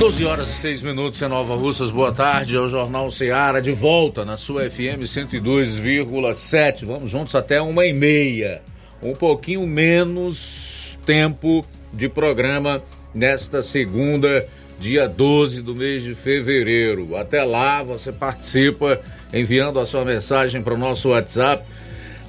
12 horas e 6 minutos em Nova Russas, boa tarde. É o Jornal Ceará de volta na sua FM 102,7. Vamos juntos até uma e meia. Um pouquinho menos tempo de programa nesta segunda, dia 12 do mês de fevereiro. Até lá você participa enviando a sua mensagem para o nosso WhatsApp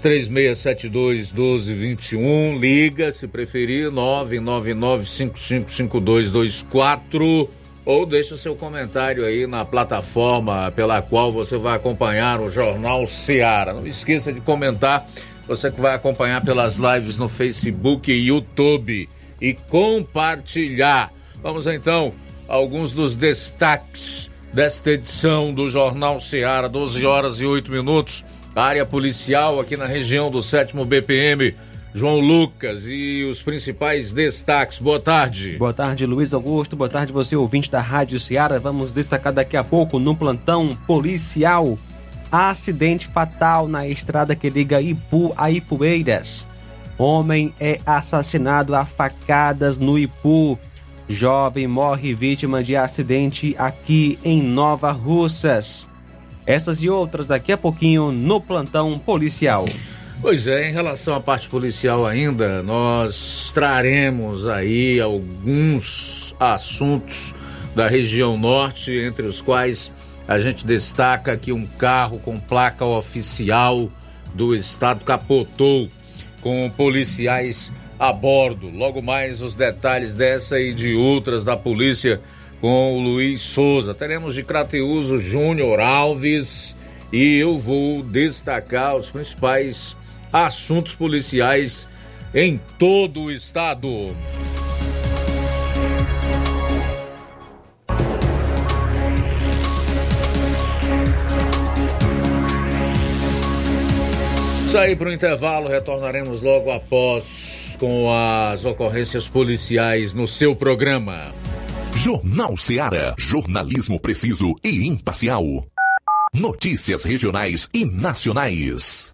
3672 1221. Liga, se preferir, 999 555224 ou deixe o seu comentário aí na plataforma pela qual você vai acompanhar o Jornal Seara. Não esqueça de comentar, você que vai acompanhar pelas lives no Facebook e YouTube e compartilhar. Vamos então a alguns dos destaques desta edição do Jornal Seara, 12 horas e 8 minutos. área policial aqui na região do 7 BPM João Lucas e os principais destaques. Boa tarde. Boa tarde, Luiz Augusto. Boa tarde, você ouvinte da Rádio Ceará. Vamos destacar daqui a pouco no plantão policial. Acidente fatal na estrada que liga Ipu a Ipueiras. Homem é assassinado a facadas no Ipu. Jovem morre vítima de acidente aqui em Nova Russas. Essas e outras daqui a pouquinho no plantão policial. Pois é, em relação à parte policial ainda, nós traremos aí alguns assuntos da região norte, entre os quais a gente destaca que um carro com placa oficial do estado capotou com policiais a bordo. Logo mais os detalhes dessa e de outras da polícia com o Luiz Souza. Teremos de Crateus o Júnior Alves e eu vou destacar os principais assuntos policiais em todo o estado. Sair para o intervalo, retornaremos logo após com as ocorrências policiais no seu programa. Jornal Seara. Jornalismo preciso e imparcial. Notícias regionais e nacionais.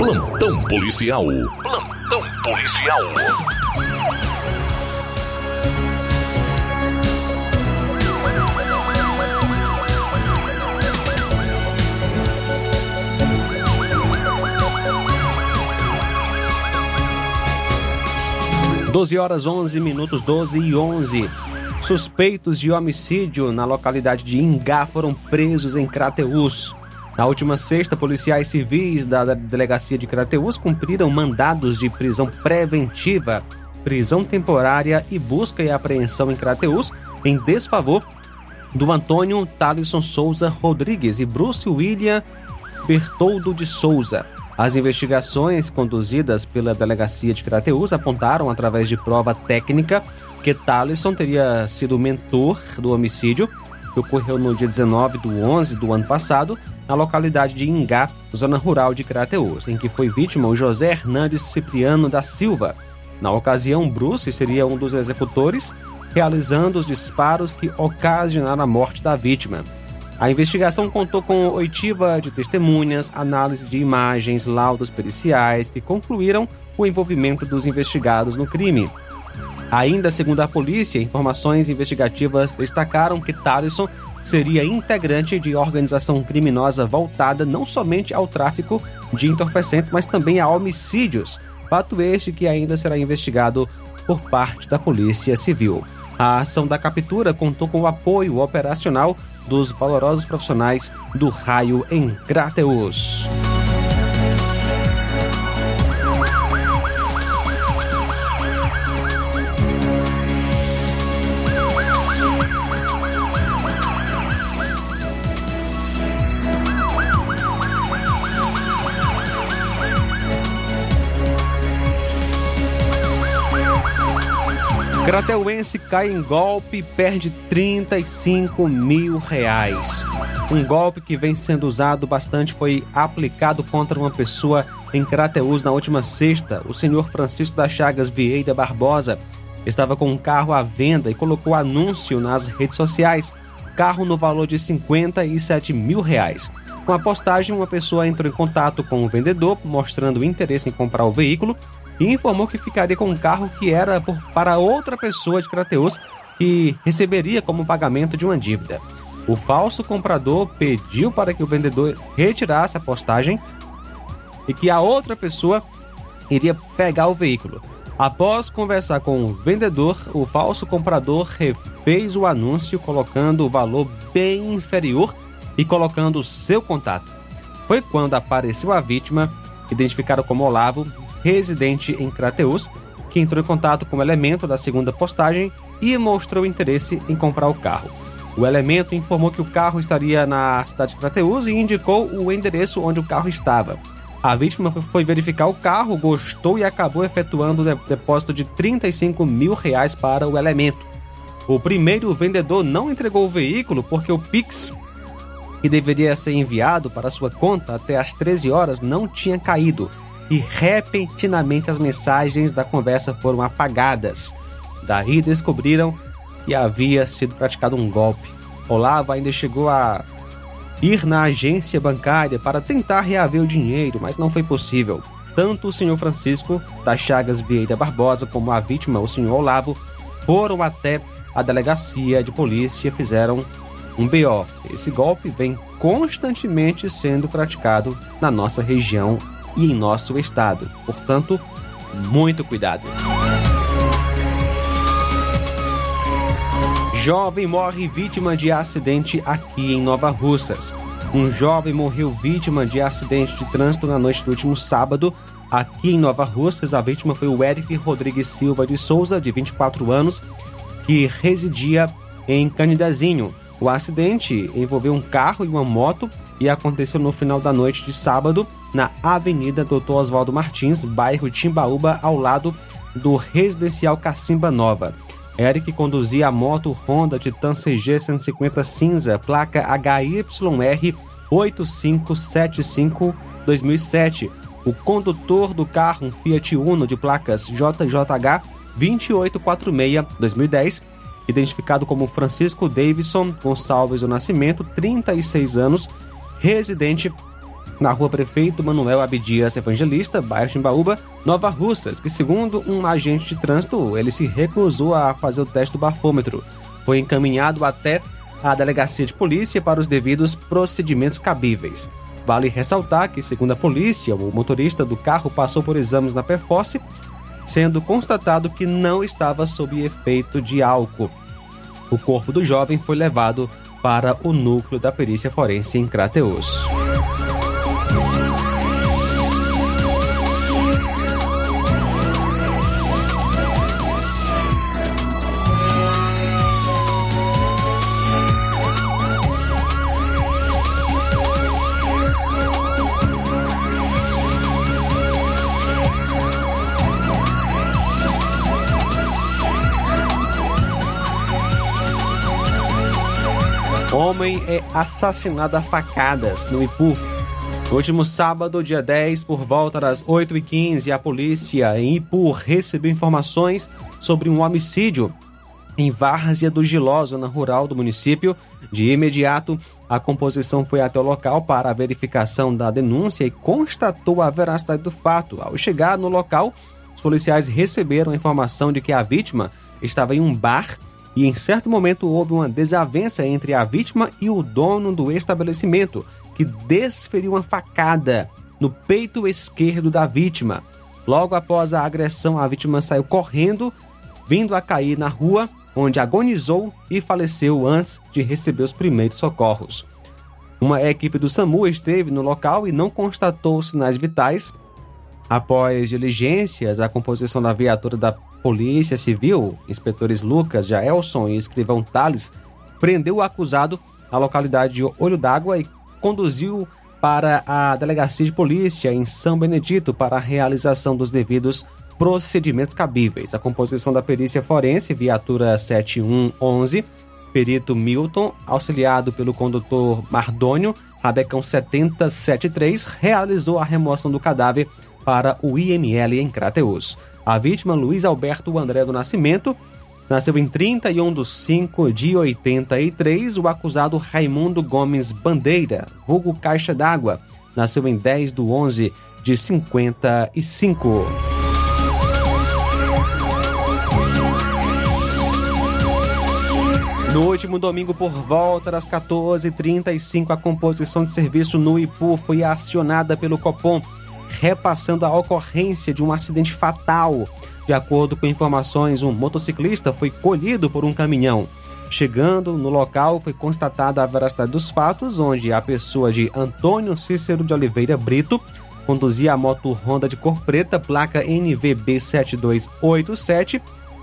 Plantão policial. Plantão policial. 12 horas 11 minutos, 12 e 11. Suspeitos de homicídio na localidade de Ingá foram presos em Crateús. Na última sexta, policiais civis da delegacia de Crateús cumpriram mandados de prisão preventiva, prisão temporária e busca e apreensão em Crateús em desfavor do Antônio Talisson Souza Rodrigues e Bruce William Bertoldo de Souza. As investigações conduzidas pela delegacia de Crateús apontaram, através de prova técnica, que Talisson teria sido mentor do homicídio que ocorreu no dia 19 do 11 do ano passado, na localidade de Ingá, zona rural de Crateús, em que foi vítima o José Hernandes Cipriano da Silva. Na ocasião, Bruce seria um dos executores, realizando os disparos que ocasionaram a morte da vítima. A investigação contou com oitiva de testemunhas, análise de imagens, laudos periciais que concluíram o envolvimento dos investigados no crime. Ainda segundo a polícia, informações investigativas destacaram que Talisson seria integrante de organização criminosa voltada não somente ao tráfico de entorpecentes, mas também a homicídios, fato este que ainda será investigado por parte da Polícia Civil. A ação da captura contou com o apoio operacional dos valorosos profissionais do raio em Crateus. Crateuense cai em golpe e perde 35 mil reais. Um golpe que vem sendo usado bastante foi aplicado contra uma pessoa em Crateus na última sexta. O senhor Francisco das Chagas Vieira Barbosa estava com um carro à venda e colocou anúncio nas redes sociais. Carro no valor de 57 mil reais. Com a postagem, uma pessoa entrou em contato com o vendedor, mostrando interesse em comprar o veículo e informou que ficaria com um carro que era por, para outra pessoa de Crateus que receberia como pagamento de uma dívida. O falso comprador pediu para que o vendedor retirasse a postagem e que a outra pessoa iria pegar o veículo. Após conversar com o vendedor, o falso comprador refez o anúncio colocando o valor bem inferior e colocando seu contato. Foi quando apareceu a vítima, identificada como Olavo, residente em Crateus, que entrou em contato com o elemento da segunda postagem e mostrou interesse em comprar o carro. O elemento informou que o carro estaria na cidade de Crateus e indicou o endereço onde o carro estava. A vítima foi verificar o carro, gostou e acabou efetuando o depósito de 35 mil reais para o elemento. O primeiro vendedor não entregou o veículo porque o Pix, que deveria ser enviado para sua conta até às 13 horas, não tinha caído e repentinamente as mensagens da conversa foram apagadas. Daí descobriram que havia sido praticado um golpe. Olavo ainda chegou a ir na agência bancária para tentar reaver o dinheiro, mas não foi possível. Tanto o senhor Francisco das Chagas Vieira Barbosa como a vítima, o senhor Olavo, foram até a delegacia de polícia e fizeram um BO. Esse golpe vem constantemente sendo praticado na nossa região e em nosso estado. Portanto, muito cuidado. Jovem morre vítima de acidente aqui em Nova Russas. Um jovem morreu vítima de acidente de trânsito na noite do último sábado. Aqui em Nova Russas, a vítima foi o Eric Rodrigues Silva de Souza, de 24 anos, que residia em Canidezinho. O acidente envolveu um carro e uma moto e aconteceu no final da noite de sábado na Avenida Dr. Oswaldo Martins, bairro Timbaúba, ao lado do residencial Cacimba Nova. Eric conduzia a moto Honda Titan CG 150 cinza, placa HYR 8575 2007. O condutor do carro, um Fiat Uno de placas JJH 2846-2010, identificado como Francisco Davidson Gonçalves do Nascimento, 36 anos, residente na rua Prefeito Manuel Abdias Evangelista, bairro Chimbaúba, Nova Russas, que segundo um agente de trânsito, ele se recusou a fazer o teste do bafômetro. Foi encaminhado até a delegacia de polícia para os devidos procedimentos cabíveis. Vale ressaltar que, segundo a polícia, o motorista do carro passou por exames na Perforce, sendo constatado que não estava sob efeito de álcool. O corpo do jovem foi levado para o núcleo da perícia forense em Crateus. Homem é assassinado a facadas no Ipu. No último sábado, dia 10, por volta das 8h15, a polícia em Ipu recebeu informações sobre um homicídio em Várzea do Giló, zona rural do município. De imediato, a composição foi até o local para a verificação da denúncia e constatou a veracidade do fato. Ao chegar no local, os policiais receberam a informação de que a vítima estava em um bar e em certo momento houve uma desavença entre a vítima e o dono do estabelecimento, que desferiu uma facada no peito esquerdo da vítima. Logo após a agressão, a vítima saiu correndo, vindo a cair na rua, onde agonizou e faleceu antes de receber os primeiros socorros. Uma equipe do SAMU esteve no local e não constatou sinais vitais. Após diligências, a composição da viatura da Polícia Civil, inspetores Lucas, Jaelson e escrivão Tales, prendeu o acusado na localidade de Olho d'Água e conduziu para a delegacia de polícia em São Benedito para a realização dos devidos procedimentos cabíveis. A composição da perícia forense, viatura 7111, perito Milton, auxiliado pelo condutor Mardônio, Rabecão 7073, realizou a remoção do cadáver para o IML em Crateus. A vítima, Luiz Alberto André do Nascimento, nasceu em 31 de 5 de 83. O acusado Raimundo Gomes Bandeira, vulgo Caixa d'Água, nasceu em 10 de 11 de 55. No último domingo, por volta das 14h35, a composição de serviço no Ipu foi acionada pelo Copom repassando a ocorrência de um acidente fatal. De acordo com informações, um motociclista foi colhido por um caminhão. Chegando no local, foi constatada a veracidade dos fatos, onde a pessoa de Antônio Cícero de Oliveira Brito conduzia a moto Honda de cor preta, placa NVB 7287,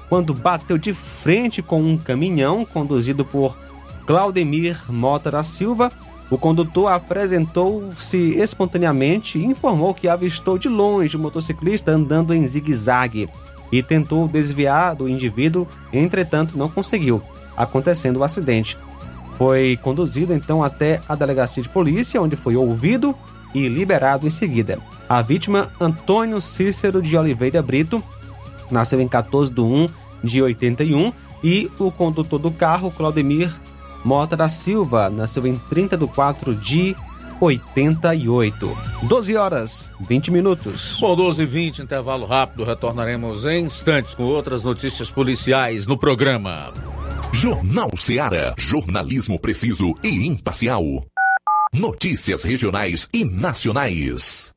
quando bateu de frente com um caminhão conduzido por Claudemir Mota da Silva, o condutor apresentou-se espontaneamente e informou que avistou de longe o motociclista andando em zigue-zague e tentou desviar do indivíduo, entretanto não conseguiu, acontecendo o acidente. Foi conduzido então até a delegacia de polícia, onde foi ouvido e liberado em seguida. A vítima, Antônio Cícero de Oliveira Brito, nasceu em 14 de 1 de 81 e o condutor do carro, Claudemir Mota da Silva nasceu em 30 de 4 de 88. 12 horas, 20 minutos. Bom, 12 e 20, intervalo rápido. Retornaremos em instantes com outras notícias policiais no programa. Jornal Seara. Jornalismo preciso e imparcial. Notícias regionais e nacionais.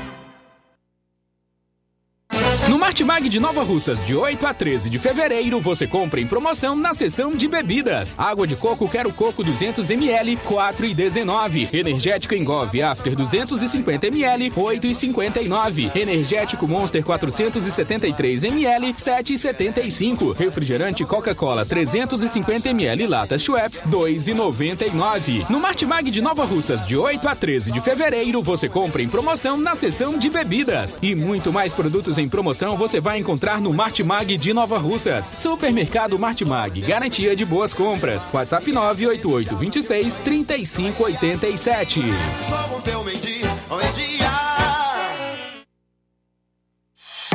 Martimag de Nova Russas, de 8 a 13 de fevereiro, você compra em promoção na seção de bebidas. Água de coco Quero Coco 200ml, 4,19. Energético Engove After 250ml, 8,59. Energético Monster 473ml, 7,75. Refrigerante Coca-Cola 350ml lata Schweppes, 2,99. No Martimag de Nova Russas, de 8 a 13 de fevereiro, você compra em promoção na seção de bebidas. E muito mais produtos em promoção você vai encontrar no Martimag de Nova Russas. Supermercado Martimag, garantia de boas compras. WhatsApp 988 26 3587. Somos teu meio-dia, meio-dia.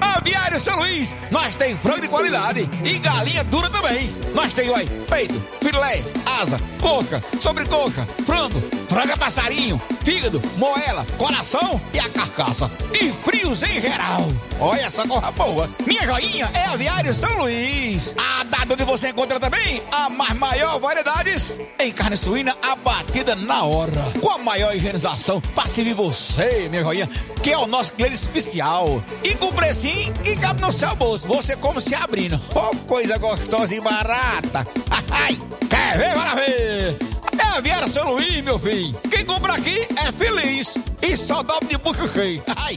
Aviário São Luís, nós tem frango de qualidade e galinha dura também. Nós tem, oi, peito, filé, asa, coca, sobrecoca, frango, franga passarinho, fígado, moela, coração e a carcaça. E frios em geral. Olha essa corra boa. Minha joinha é Aviário São Luís. A data onde você encontra também a mais maior variedades em carne suína abatida na hora. Com a maior higienização para servir você, minha joinha, que é o nosso cliente especial. E com precinho que cabe no seu bolso. Você come se abrindo. Oh, coisa gostosa e barata. Ai, quer ver? Bora ver. É a Viera São Luís, meu filho. Quem compra aqui é feliz. E só dobra de bucho cheio. Ai.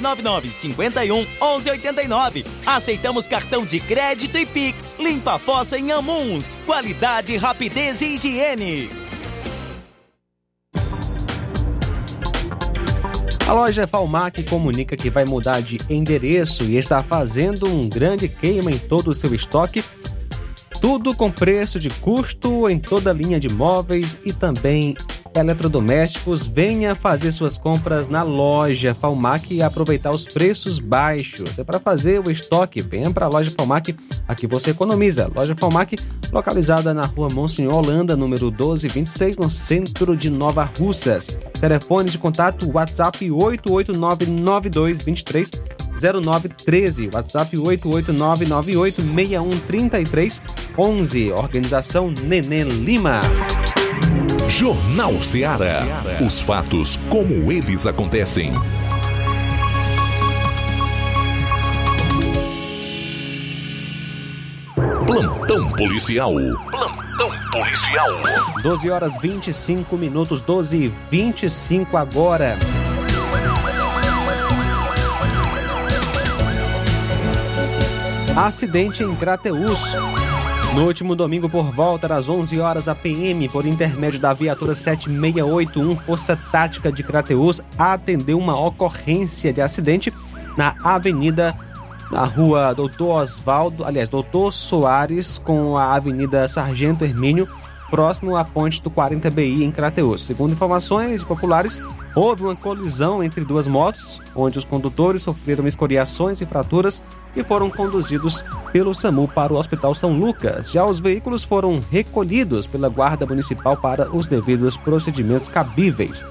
999 51 11 89. Aceitamos cartão de crédito e Pix. Limpa a fossa em Amuns. Qualidade, rapidez e higiene. A loja Falmac comunica que vai mudar de endereço e está fazendo um grande queima em todo o seu estoque. Tudo com preço de custo em toda a linha de móveis e também eletrodomésticos. Venha fazer suas compras na loja Falmac e aproveitar os preços baixos. É para fazer o estoque, venha para a loja Falmac, aqui você economiza. Loja Falmac, localizada na rua Monsenhor Holanda, número 1226, no centro de Nova Russas. Telefone de contato WhatsApp 8899223 0913, WhatsApp 88998613311, Organização Neném Lima. Jornal Ceará. Os fatos como eles acontecem. Plantão policial. Plantão policial. 12 horas 25 minutos, 12 e 25 agora. Acidente em Crateus. No último domingo, por volta das 11 horas, a PM, por intermédio da viatura 7681 Força Tática de Crateus, atendeu uma ocorrência de acidente na avenida, na rua Doutor Osvaldo, aliás, Doutor Soares, com a avenida Sargento Hermínio, próximo à ponte do 40BI em Crateus. Segundo informações populares, houve uma colisão entre duas motos, onde os condutores sofreram escoriações e fraturas e foram conduzidos pelo SAMU para o Hospital São Lucas. Já os veículos foram recolhidos pela Guarda Municipal para os devidos procedimentos cabíveis.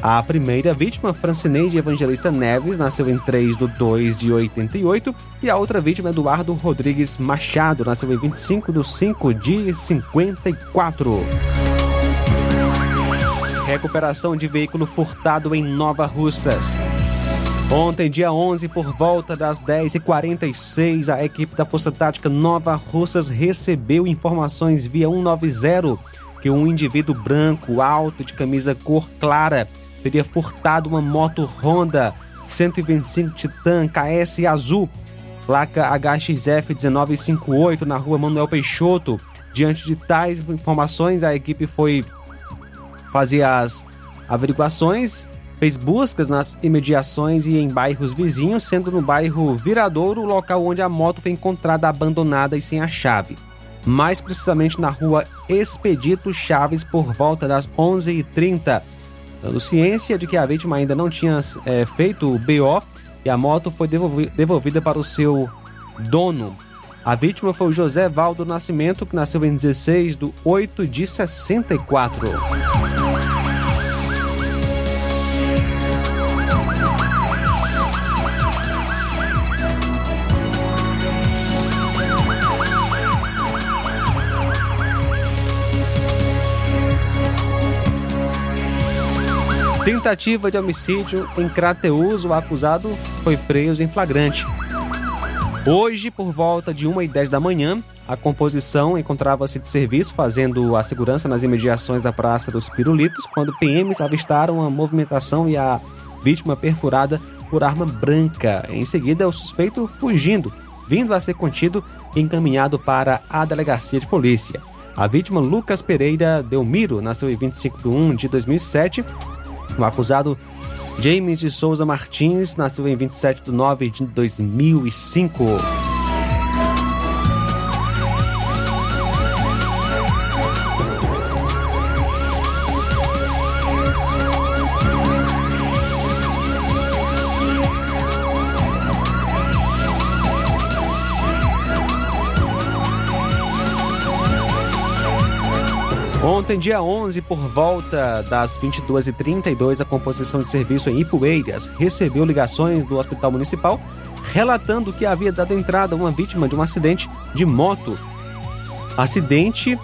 A primeira vítima, Francineide Evangelista Neves, nasceu em 3 de 2 de 88 e a outra vítima, Eduardo Rodrigues Machado, nasceu em 25 de 5 de 54. Recuperação de veículo furtado em Nova Russas. Ontem, dia 11, por volta das 10h46, a equipe da Força Tática Nova Russas recebeu informações via 190 que um indivíduo branco, alto, de camisa cor clara, teria furtado uma moto Honda 125 Titan KS azul, placa HXF 1958 na rua Manuel Peixoto. Diante de tais informações, a equipe foi fazer as averiguações, fez buscas nas imediações e em bairros vizinhos, sendo no bairro Viradouro o local onde a moto foi encontrada abandonada e sem a chave. Mais precisamente na rua Expedito Chaves por volta das 11h30 dando ciência de que a vítima ainda não tinha é, feito o BO e a moto foi devolvida para o seu dono. A vítima foi o José Valdo Nascimento, que nasceu em 16 de 8 de 64. Tentativa de homicídio em Crateus, o acusado foi preso em flagrante. Hoje, por volta de 1 e 10 da manhã, a composição encontrava-se de serviço fazendo a segurança nas imediações da Praça dos Pirulitos, quando PMs avistaram a movimentação e a vítima perfurada por arma branca. Em seguida, o suspeito fugindo, vindo a ser contido e encaminhado para a delegacia de polícia. A vítima, Lucas Pereira Delmiro, nasceu em 25 de 1 de 2007, o acusado James de Souza Martins nasceu em 27 de 9 de 2005. Ontem, dia 11, por volta das 22h32, a composição de serviço em Ipueiras recebeu ligações do Hospital Municipal relatando que havia dado entrada uma vítima de um acidente de moto. Acidente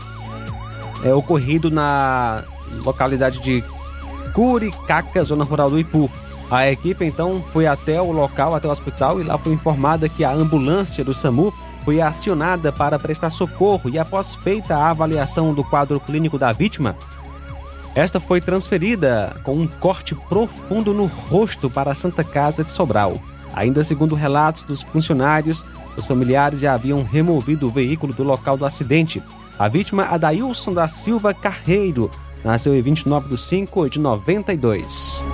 é ocorrido na localidade de Curicaca, zona rural do Ipu. A equipe então foi até o local, até o hospital, e lá foi informada que a ambulância do SAMU foi acionada para prestar socorro e, após feita a avaliação do quadro clínico da vítima, esta foi transferida com um corte profundo no rosto para a Santa Casa de Sobral. Ainda segundo relatos dos funcionários, os familiares já haviam removido o veículo do local do acidente. A vítima, Adailson da Silva Carreiro, nasceu em 29 de 5 de 92.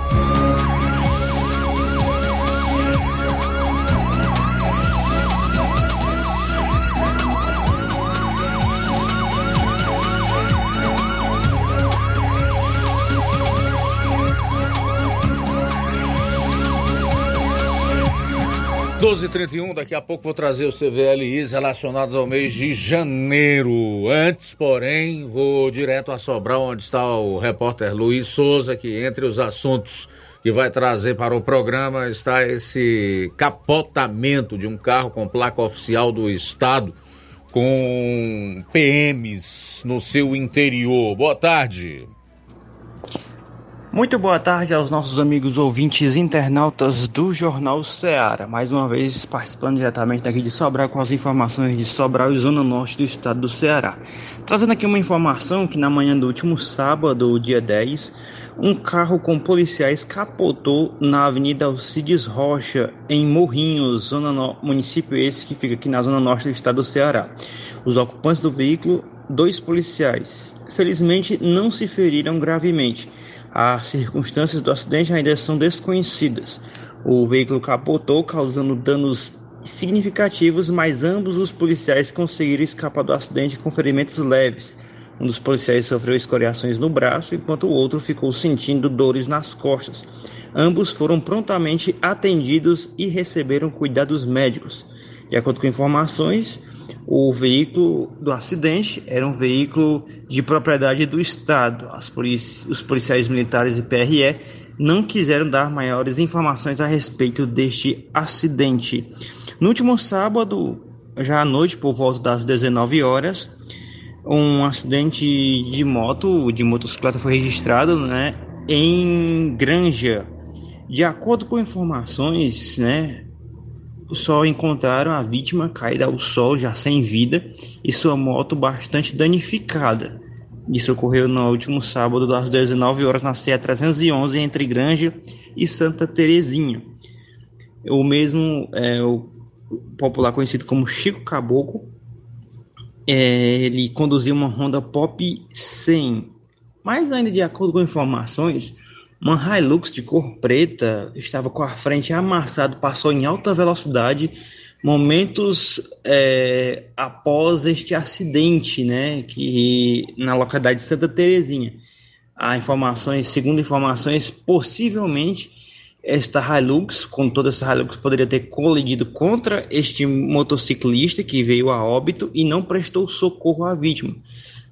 12h31, daqui a pouco vou trazer os CVLIs relacionados ao mês de janeiro. Antes, porém, vou direto a Sobral, onde está o repórter Luiz Souza, que entre os assuntos que vai trazer para o programa está esse capotamento de um carro com placa oficial do Estado com PMs no seu interior. Boa tarde. Muito boa tarde aos nossos amigos ouvintes internautas do Jornal Ceará. Mais uma vez participando diretamente daqui de Sobral com as informações de Sobral e Zona Norte do estado do Ceará. Trazendo aqui uma informação que na manhã do último sábado, dia 10, um carro com policiais capotou na Avenida Alcides Rocha, em Morrinhos, zona no... município esse que fica aqui na zona norte do estado do Ceará. Os ocupantes do veículo, dois policiais, felizmente não se feriram gravemente as circunstâncias do acidente ainda são desconhecidas. O veículo capotou, causando danos significativos, mas ambos os policiais conseguiram escapar do acidente com ferimentos leves. Um dos policiais sofreu escoriações no braço, enquanto o outro ficou sentindo dores nas costas. Ambos foram prontamente atendidos e receberam cuidados médicos. De acordo com informações, o veículo do acidente era um veículo de propriedade do Estado. Polici os policiais militares e PRE não quiseram dar maiores informações a respeito deste acidente. No último sábado, já à noite, por volta das 19 horas, um acidente de moto, de motocicleta foi registrado né, em Granja. De acordo com informações, né, só encontraram a vítima caída ao sol, já sem vida, e sua moto bastante danificada. Isso ocorreu no último sábado, às 19 horas, na CE 311, entre Granja e Santa Terezinha. O mesmo, é, o popular conhecido como Chico Caboclo, é, ele conduziu uma Honda Pop 100. Mas ainda de acordo com informações, uma Hilux de cor preta estava com a frente amassada, passou em alta velocidade momentos é, após este acidente, né, que na localidade de Santa Terezinha. Há informações, segundo informações, possivelmente esta Hilux, com toda essa Hilux, poderia ter colidido contra este motociclista que veio a óbito e não prestou socorro à vítima.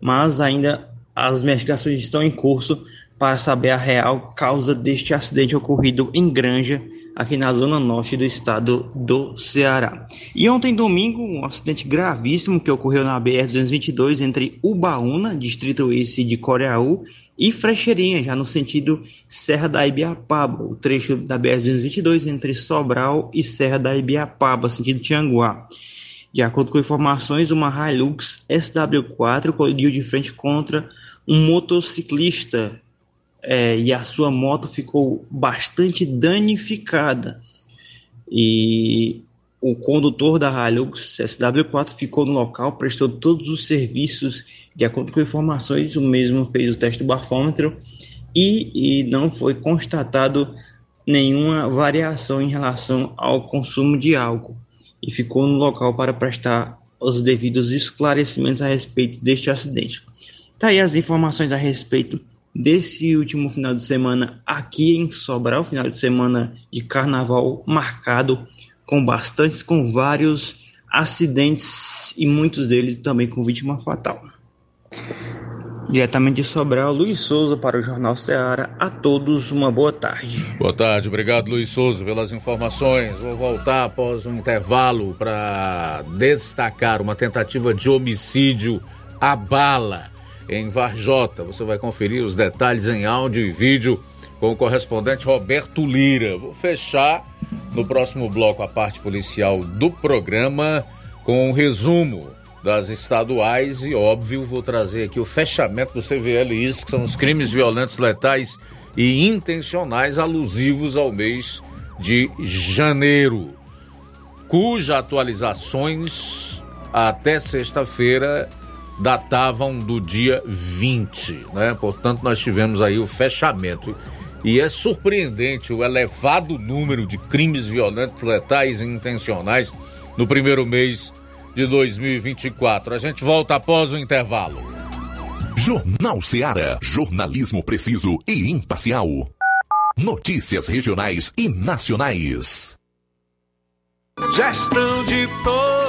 Mas ainda as investigações estão em curso para saber a real causa deste acidente ocorrido em Granja, aqui na zona norte do estado do Ceará. E ontem, domingo, um acidente gravíssimo que ocorreu na BR-222 entre Ubaúna, distrito esse de Coreaú, e Frecheirinha, já no sentido Serra da Ibiapaba, o trecho da BR-222 entre Sobral e Serra da Ibiapaba, sentido Tianguá. De acordo com informações, uma Hilux SW4 colidiu de frente contra um motociclista é, e a sua moto ficou bastante danificada. E o condutor da Hilux SW4 ficou no local, prestou todos os serviços, de acordo com informações, o mesmo fez o teste do bafômetro e, e não foi constatado nenhuma variação em relação ao consumo de álcool e ficou no local para prestar os devidos esclarecimentos a respeito deste acidente. Tá aí as informações a respeito desse último final de semana aqui em Sobral, final de semana de carnaval marcado com bastantes, com vários acidentes e muitos deles também com vítima fatal. Diretamente de Sobral, Luiz Souza para o Jornal Ceará. A todos uma boa tarde. Boa tarde, obrigado Luiz Souza pelas informações. Vou voltar após um intervalo para destacar uma tentativa de homicídio à bala em Varjota. Você vai conferir os detalhes em áudio e vídeo com o correspondente Roberto Lira. Vou fechar no próximo bloco a parte policial do programa com um resumo das estaduais e, óbvio, vou trazer aqui o fechamento do CVLIs, que são os crimes violentos, letais e intencionais alusivos ao mês de janeiro, cuja atualizações até sexta-feira datavam do dia 20, né? Portanto, nós tivemos aí o fechamento. E é surpreendente o elevado número de crimes violentos, letais e intencionais no primeiro mês de 2024. A gente volta após o intervalo. Jornal Seara. Jornalismo preciso e imparcial. Notícias regionais e nacionais. Gestão de todos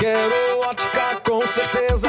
Quero Ótica com certeza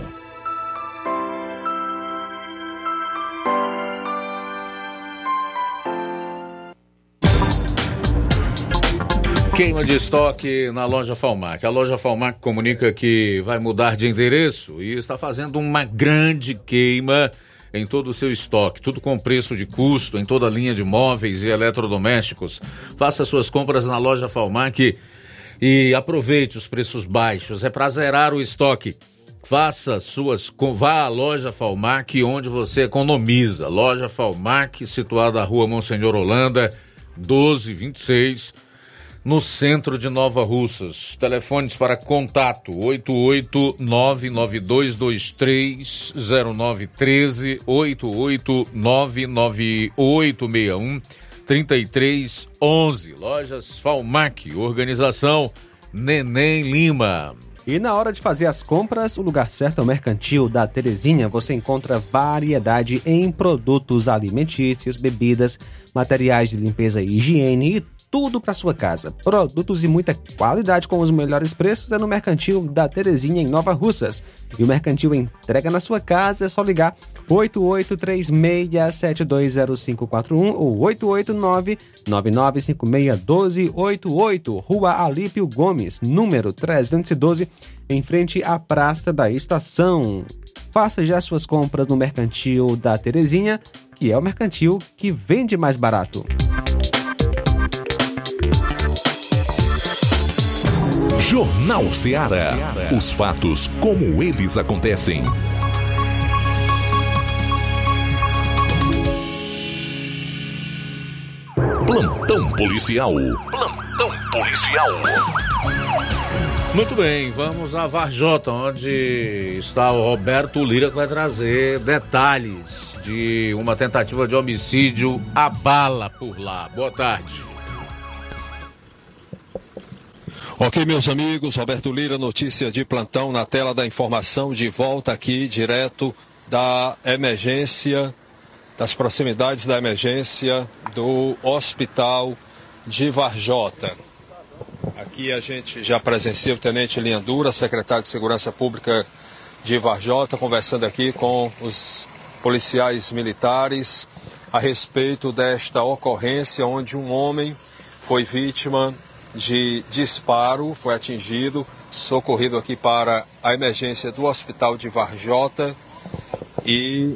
Queima de estoque na loja Falmac. A loja Falmac comunica que vai mudar de endereço e está fazendo uma grande queima em todo o seu estoque, tudo com preço de custo em toda a linha de móveis e eletrodomésticos. Faça suas compras na loja Falmac e aproveite os preços baixos. É para zerar o estoque. Faça suas. Vá à loja Falmac, onde você economiza. Loja Falmac, situada na rua Monsenhor Holanda, 1226 no centro de Nova Russas. Telefones para contato: 88992230913, 88998613311. Lojas Falmac, organização Neném Lima. E na hora de fazer as compras, o lugar certo é o Mercantil da Terezinha. Você encontra variedade em produtos alimentícios, bebidas, materiais de limpeza e higiene e tudo para sua casa. Produtos e muita qualidade com os melhores preços é no Mercantil da Terezinha em Nova Russas. E o Mercantil entrega na sua casa, é só ligar 8836720541 ou 889-9956-1288, Rua Alípio Gomes, número 312, em frente à Praça da Estação. Faça já suas compras no Mercantil da Terezinha, que é o mercantil que vende mais barato. Jornal Ceará. Os fatos como eles acontecem. Plantão policial. Plantão policial. Muito bem, vamos a Varjota, onde está o Roberto Lira, que vai trazer detalhes de uma tentativa de homicídio a bala por lá. Boa tarde. Ok, meus amigos, Roberto Lira, notícia de plantão na tela da informação, de volta aqui, direto da emergência, das proximidades da emergência do Hospital de Varjota. Aqui a gente já presencia o Tenente Linhandura, secretário de Segurança Pública de Varjota, conversando aqui com os policiais militares a respeito desta ocorrência onde um homem foi vítima de disparo, foi atingido, socorrido aqui para a emergência do Hospital de Varjota e,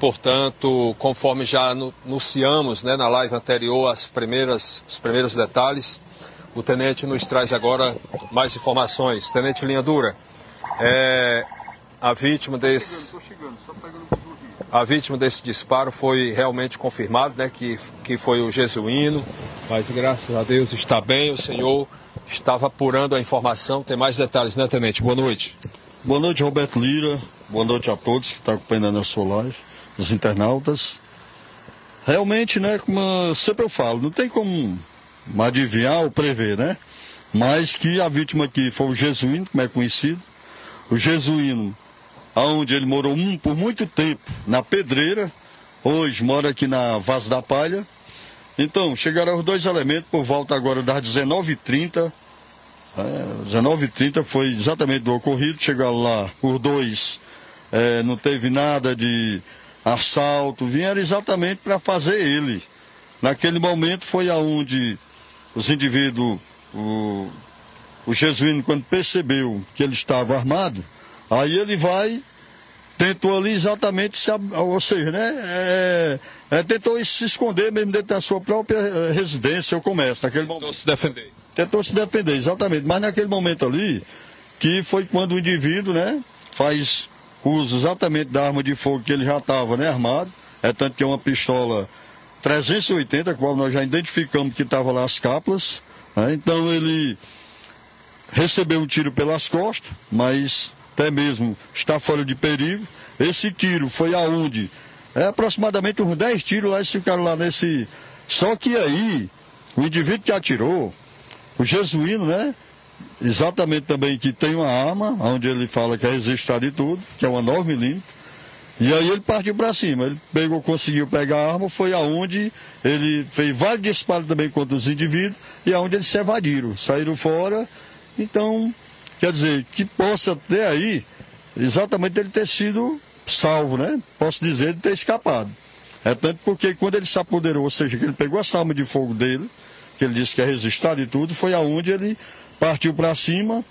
portanto, conforme já anunciamos né, na live anterior as primeiras, os primeiros detalhes, o tenente nos traz agora mais informações. Tenente Linha Dura, é, a vítima desse a vítima desse disparo foi realmente confirmado, né, que, que foi o jesuíno, mas graças a Deus está bem, o senhor estava apurando a informação, tem mais detalhes, né, Tenente? Boa noite. Boa noite, Roberto Lira. Boa noite a todos que estão acompanhando a sua live, os internautas. Realmente, né, como sempre eu falo, não tem como adivinhar ou prever, né? Mas que a vítima aqui foi o jesuíno, como é conhecido, o jesuíno, aonde ele morou um, por muito tempo na Pedreira, hoje mora aqui na Vaz da Palha. Então, chegaram os dois elementos por volta agora das 19h30. É, 19h30 foi exatamente do ocorrido, chegaram lá por dois, é, não teve nada de assalto, vieram exatamente para fazer ele. Naquele momento foi aonde os indivíduos, o, o jesuíno, quando percebeu que ele estava armado, aí ele vai, tentou ali exatamente, se, ou seja, né, é, é, tentou se esconder mesmo dentro da sua própria eh, residência ou comércio. Naquele Tentou se defender. Tentou se defender, exatamente. Mas naquele momento ali, que foi quando o indivíduo, né, faz uso exatamente da arma de fogo que ele já estava, né, armado. É tanto que é uma pistola 380, a qual nós já identificamos que estava lá as cápsulas. Né? Então ele recebeu um tiro pelas costas, mas até mesmo está fora de perigo. Esse tiro foi aonde? É aproximadamente uns 10 tiros lá, eles ficaram lá nesse. Só que aí, o indivíduo que atirou, o jesuíno, né? Exatamente também que tem uma arma, onde ele fala que é registrado e tudo, que é uma 9mm. E aí ele partiu para cima. Ele pegou, conseguiu pegar a arma, foi aonde ele fez vários disparos também contra os indivíduos e aonde eles se evadiram, saíram fora. Então, quer dizer, que possa ter aí exatamente ele ter sido salvo, né? Posso dizer de ter escapado. É tanto porque quando ele se apoderou, ou seja, que ele pegou essa arma de fogo dele, que ele disse que é registrado e tudo, foi aonde ele partiu para cima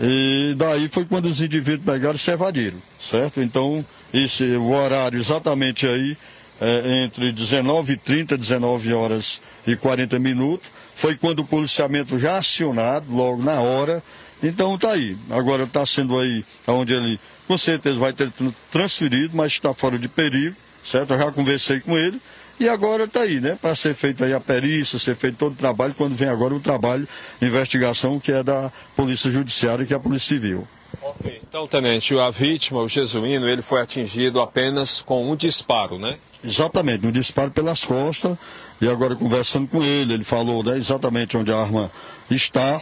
e daí foi quando os indivíduos pegaram e se evadiram, certo? Então, esse, o horário exatamente aí, é, entre 19h30 e 19 horas e 40 minutos, foi quando o policiamento já acionado, logo na hora. Então tá aí. Agora está sendo aí onde ele com certeza vai ter transferido, mas está fora de perigo, certo? Eu já conversei com ele. E agora está aí, né? Para ser feita aí a perícia, ser feito todo o trabalho, quando vem agora o trabalho investigação que é da Polícia Judiciária e que é a Polícia Civil. Ok, então, tenente, a vítima, o jesuíno, ele foi atingido apenas com um disparo, né? Exatamente, um disparo pelas costas. E agora conversando com ele, ele falou né, exatamente onde a arma está,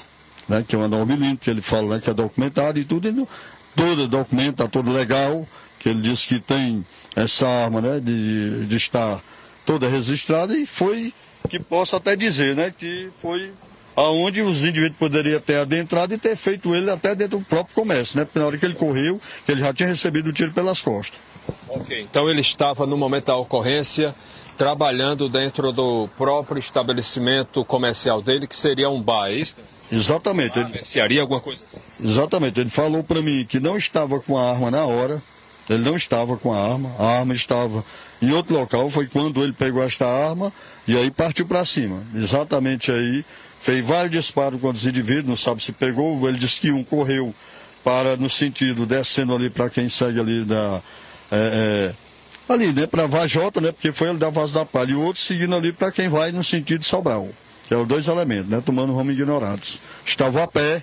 né, que é uma 9mm, que ele fala né, que é documentado e tudo. E todo documento, está tudo legal, que ele disse que tem essa arma né, de, de estar toda registrada e foi que posso até dizer, né, que foi aonde os indivíduos poderiam ter adentrado e ter feito ele até dentro do próprio comércio, né? Porque na hora que ele correu, ele já tinha recebido o tiro pelas costas. Ok, então ele estava no momento da ocorrência trabalhando dentro do próprio estabelecimento comercial dele, que seria um bar, é isso? Exatamente. Ele... Mercearia, alguma coisa assim? Exatamente. Ele falou para mim que não estava com a arma na hora, ele não estava com a arma, a arma estava em outro local, foi quando ele pegou esta arma e aí partiu para cima. Exatamente aí, fez vários disparos contra os indivíduos, não sabe se pegou, ele disse que um correu para, no sentido, descendo ali para quem segue ali da. É, é, ali, né, para Vajota, né, porque foi ele da Vaz da Palha, e o outro seguindo ali para quem vai no sentido de Sobral, que é os dois elementos, né, tomando rumo ignorados. Estavam a pé,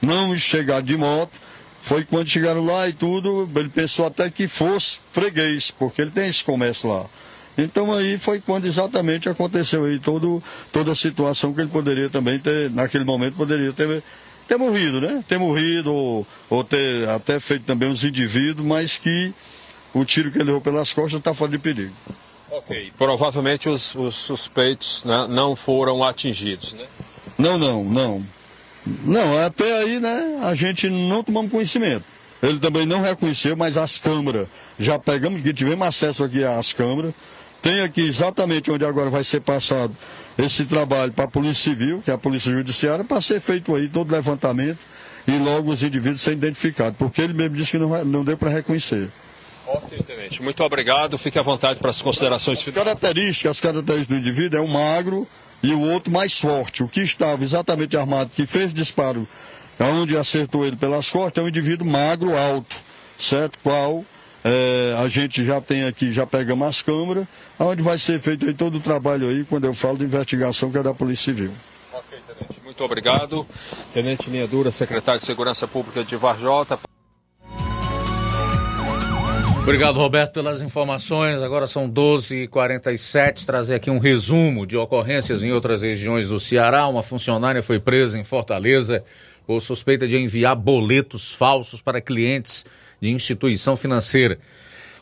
não chegaram de moto, foi quando chegaram lá e tudo, ele pensou até que fosse freguês, porque ele tem esse comércio lá. Então aí foi quando exatamente aconteceu aí todo, toda a situação que ele poderia também ter, naquele momento poderia ter, ter morrido, né? Ter morrido ou, ou ter até feito também os indivíduos, mas que o tiro que ele levou pelas costas está fora de perigo. Ok. Provavelmente os, os suspeitos né, não foram atingidos, né? Não, não, não. Não, até aí, né, a gente não tomamos conhecimento. Ele também não reconheceu, mas as câmeras, já pegamos, que tivemos acesso aqui às câmeras. Tem aqui exatamente onde agora vai ser passado esse trabalho para a Polícia Civil, que é a Polícia Judiciária, para ser feito aí todo levantamento e logo os indivíduos serem identificados, porque ele mesmo disse que não, não deu para reconhecer. Ok, tenente. Muito obrigado. Fique à vontade para as considerações finais. As características, as características do indivíduo é um magro, e o outro mais forte. O que estava exatamente armado, que fez disparo, onde acertou ele pelas costas, é um indivíduo magro, alto, certo? Qual é, a gente já tem aqui, já pegamos as câmeras, onde vai ser feito aí todo o trabalho aí, quando eu falo de investigação, que é da Polícia Civil. Ok, tenente. Muito obrigado. Tenente Linha Dura, secretário de Segurança Pública de Varjota. Obrigado, Roberto, pelas informações. Agora são 12h47. Trazer aqui um resumo de ocorrências em outras regiões do Ceará. Uma funcionária foi presa em Fortaleza por suspeita de enviar boletos falsos para clientes de instituição financeira.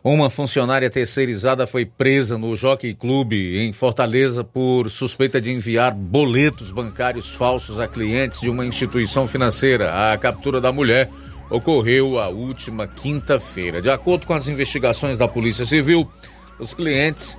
Uma funcionária terceirizada foi presa no Jockey Club em Fortaleza por suspeita de enviar boletos bancários falsos a clientes de uma instituição financeira. A captura da mulher ocorreu a última quinta-feira. De acordo com as investigações da Polícia Civil, os clientes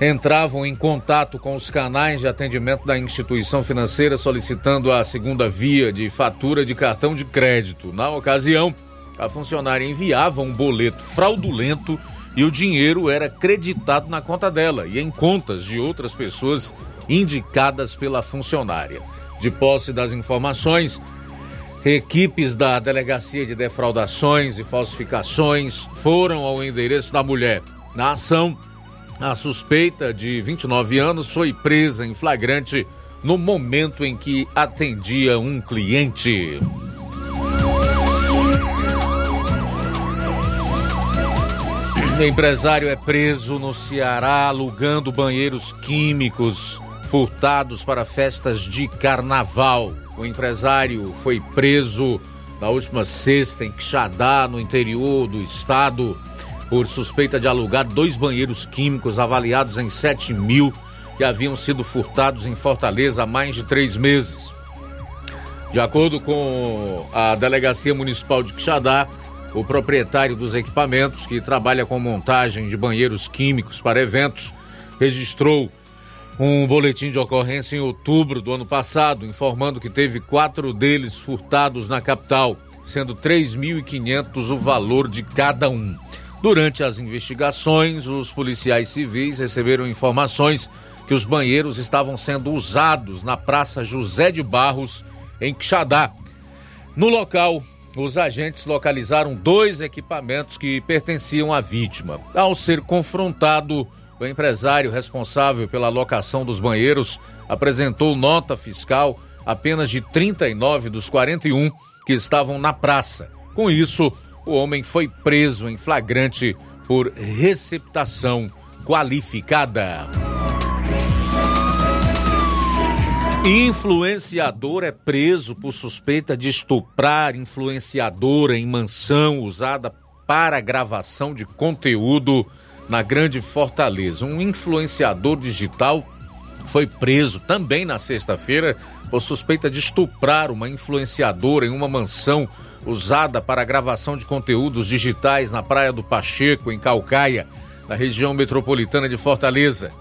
entravam em contato com os canais de atendimento da instituição financeira solicitando a segunda via de fatura de cartão de crédito. Na ocasião, a funcionária enviava um boleto fraudulento e o dinheiro era creditado na conta dela e em contas de outras pessoas indicadas pela funcionária. De posse das informações, Equipes da Delegacia de Defraudações e Falsificações foram ao endereço da mulher. Na ação, a suspeita de 29 anos foi presa em flagrante no momento em que atendia um cliente. O empresário é preso no Ceará alugando banheiros químicos furtados para festas de carnaval. O empresário foi preso na última sexta em Quixadá, no interior do estado, por suspeita de alugar dois banheiros químicos avaliados em 7 mil que haviam sido furtados em Fortaleza há mais de três meses. De acordo com a Delegacia Municipal de Quixadá, o proprietário dos equipamentos, que trabalha com montagem de banheiros químicos para eventos, registrou um boletim de ocorrência em outubro do ano passado, informando que teve quatro deles furtados na capital, sendo 3.500 o valor de cada um. Durante as investigações, os policiais civis receberam informações que os banheiros estavam sendo usados na Praça José de Barros, em Quixadá. No local, os agentes localizaram dois equipamentos que pertenciam à vítima. Ao ser confrontado, o empresário responsável pela locação dos banheiros apresentou nota fiscal apenas de 39 dos 41 que estavam na praça. Com isso, o homem foi preso em flagrante por receptação qualificada. Influenciador é preso por suspeita de estuprar influenciadora em mansão usada para gravação de conteúdo na Grande Fortaleza. Um influenciador digital foi preso também na sexta-feira por suspeita de estuprar uma influenciadora em uma mansão usada para gravação de conteúdos digitais na Praia do Pacheco, em Calcaia, na região metropolitana de Fortaleza.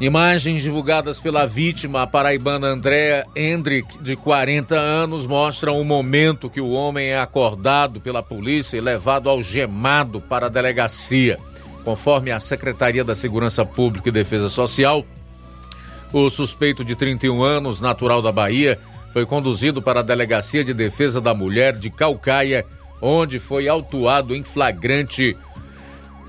Imagens divulgadas pela vítima, a paraibana Andréa Hendrick, de 40 anos, mostram o momento que o homem é acordado pela polícia e levado algemado para a delegacia. Conforme a Secretaria da Segurança Pública e Defesa Social, o suspeito de 31 anos, natural da Bahia, foi conduzido para a Delegacia de Defesa da Mulher de Calcaia, onde foi autuado em flagrante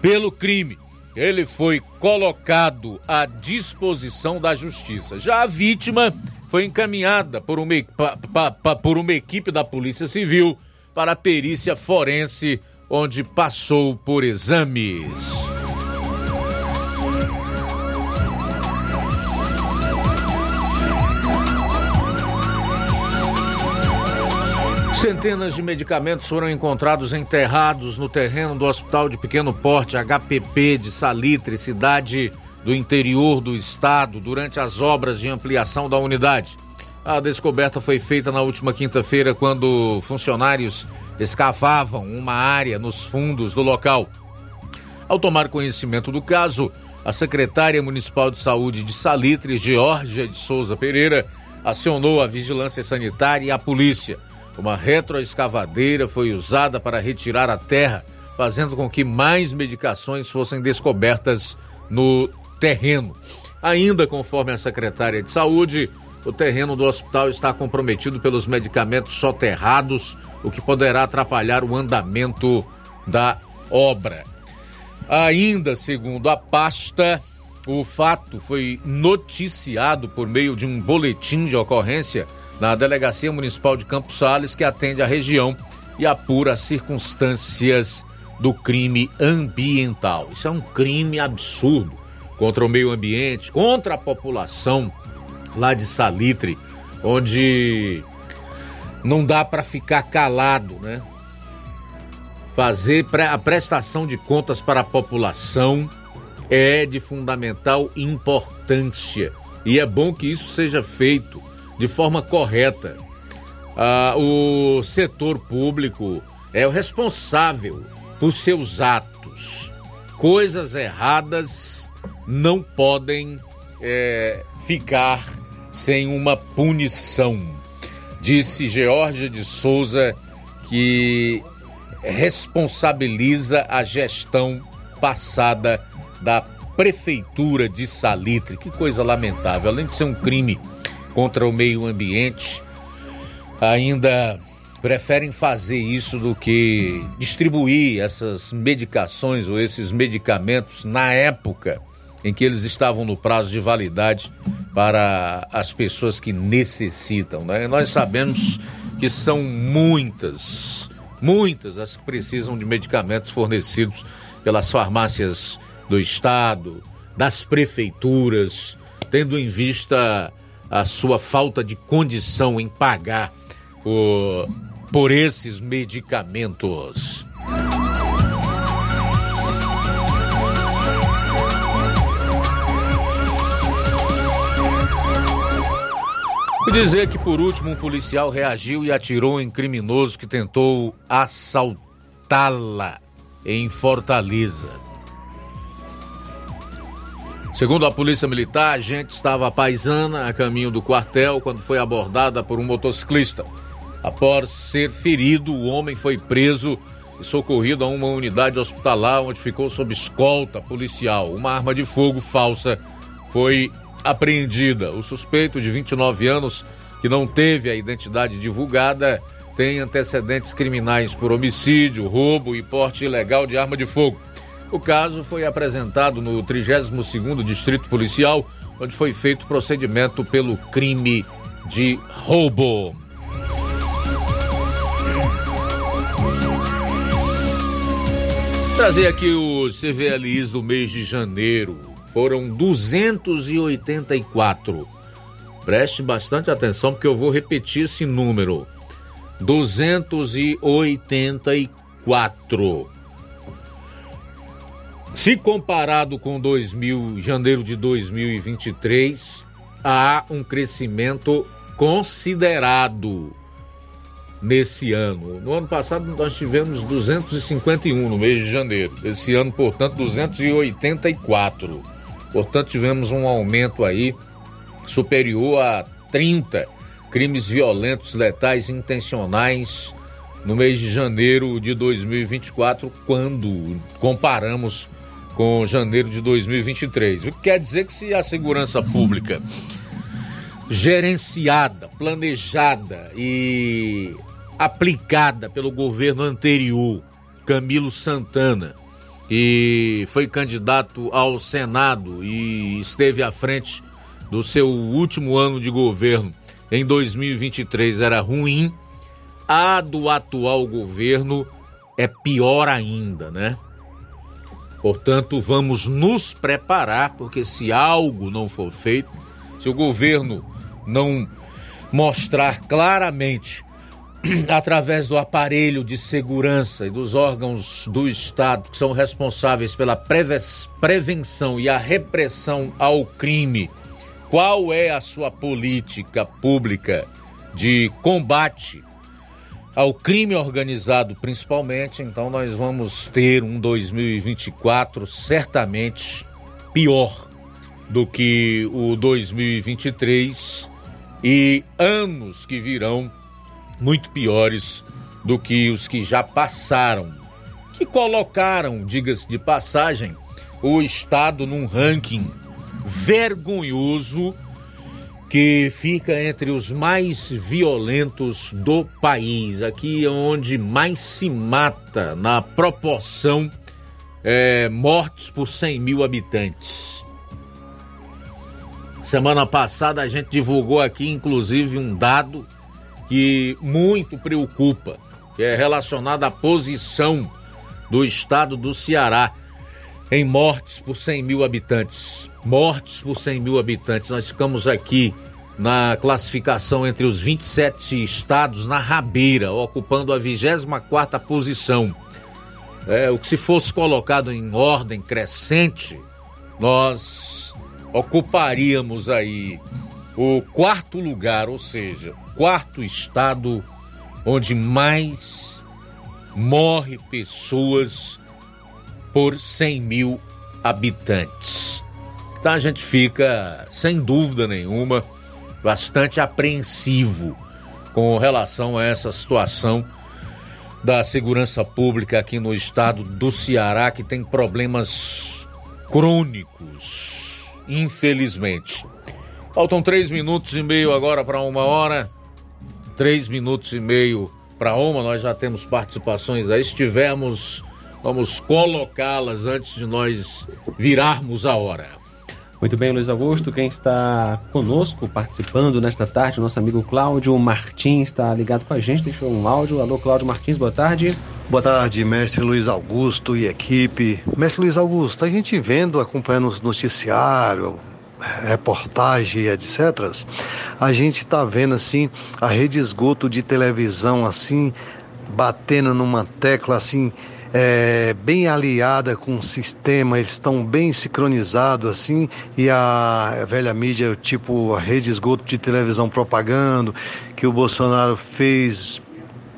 pelo crime ele foi colocado à disposição da justiça. Já a vítima foi encaminhada por uma, pa, pa, por uma equipe da Polícia Civil para a perícia forense, onde passou por exames. Centenas de medicamentos foram encontrados enterrados no terreno do Hospital de Pequeno Porte, HPP de Salitre, cidade do interior do estado, durante as obras de ampliação da unidade. A descoberta foi feita na última quinta-feira, quando funcionários escavavam uma área nos fundos do local. Ao tomar conhecimento do caso, a secretária municipal de saúde de Salitre, Georgia de Souza Pereira, acionou a vigilância sanitária e a polícia. Uma retroescavadeira foi usada para retirar a terra, fazendo com que mais medicações fossem descobertas no terreno. Ainda conforme a secretária de Saúde, o terreno do hospital está comprometido pelos medicamentos soterrados, o que poderá atrapalhar o andamento da obra. Ainda segundo a pasta, o fato foi noticiado por meio de um boletim de ocorrência na Delegacia Municipal de Campos Sales, que atende a região e apura as circunstâncias do crime ambiental. Isso é um crime absurdo contra o meio ambiente, contra a população lá de Salitre, onde não dá para ficar calado, né? Fazer a prestação de contas para a população é de fundamental importância e é bom que isso seja feito de forma correta. Ah, o setor público é o responsável por seus atos. Coisas erradas não podem é, ficar sem uma punição. Disse Georgia de Souza que responsabiliza a gestão passada da Prefeitura de Salitre. Que coisa lamentável. Além de ser um crime contra o meio ambiente, ainda preferem fazer isso do que distribuir essas medicações ou esses medicamentos na época em que eles estavam no prazo de validade para as pessoas que necessitam. Né? Nós sabemos que são muitas, muitas as que precisam de medicamentos fornecidos pelas farmácias do Estado, das prefeituras, tendo em vista a sua falta de condição em pagar por, por esses medicamentos. Dizer que, por último, um policial reagiu e atirou em criminoso que tentou assaltá-la em Fortaleza. Segundo a polícia militar, a gente estava paisana a caminho do quartel quando foi abordada por um motociclista. Após ser ferido, o homem foi preso e socorrido a uma unidade hospitalar onde ficou sob escolta policial. Uma arma de fogo falsa foi apreendida. O suspeito, de 29 anos, que não teve a identidade divulgada, tem antecedentes criminais por homicídio, roubo e porte ilegal de arma de fogo. O caso foi apresentado no 32º Distrito Policial, onde foi feito procedimento pelo crime de roubo. Trazer aqui os CVLIs do mês de janeiro foram 284. Preste bastante atenção porque eu vou repetir esse número. 284. Se comparado com 2000, janeiro de 2023, há um crescimento considerado nesse ano. No ano passado nós tivemos 251 no mês de janeiro. Esse ano, portanto, 284. Portanto, tivemos um aumento aí superior a 30 crimes violentos, letais intencionais no mês de janeiro de 2024, quando comparamos com janeiro de 2023. O que quer dizer que se a segurança pública gerenciada, planejada e aplicada pelo governo anterior, Camilo Santana, e foi candidato ao Senado e esteve à frente do seu último ano de governo em 2023 era ruim, a do atual governo é pior ainda, né? Portanto, vamos nos preparar, porque se algo não for feito, se o governo não mostrar claramente através do aparelho de segurança e dos órgãos do Estado que são responsáveis pela prevenção e a repressão ao crime, qual é a sua política pública de combate ao crime organizado, principalmente? Então, nós vamos ter um 2024 certamente pior do que o 2023 e anos que virão muito piores do que os que já passaram, que colocaram, diga-se de passagem, o Estado num ranking vergonhoso que fica entre os mais violentos do país, aqui é onde mais se mata na proporção é, mortes por 100 mil habitantes. Semana passada a gente divulgou aqui, inclusive, um dado que muito preocupa, que é relacionada à posição do estado do Ceará em mortes por 100 mil habitantes. Mortes por 100 mil habitantes. Nós ficamos aqui na classificação entre os 27 estados na rabeira, ocupando a 24 posição. É, o que se fosse colocado em ordem crescente, nós ocuparíamos aí o quarto lugar, ou seja, quarto estado onde mais morre pessoas por 100 mil habitantes. Então a gente fica, sem dúvida nenhuma, bastante apreensivo com relação a essa situação da segurança pública aqui no estado do Ceará, que tem problemas crônicos, infelizmente. Faltam três minutos e meio agora para uma hora. Três minutos e meio para uma, nós já temos participações aí. Estivemos, vamos colocá-las antes de nós virarmos a hora. Muito bem, Luiz Augusto. Quem está conosco participando nesta tarde, o nosso amigo Cláudio Martins está ligado com a gente, deixou um áudio. Alô, Cláudio Martins, boa tarde. Boa tarde, mestre Luiz Augusto e equipe. Mestre Luiz Augusto, a gente vendo, acompanhando os noticiários, reportagem, etc., a gente está vendo assim a rede esgoto de televisão assim batendo numa tecla assim é, bem aliada com o sistema, eles estão bem sincronizados assim, e a velha mídia, tipo a rede esgoto de televisão propagando que o Bolsonaro fez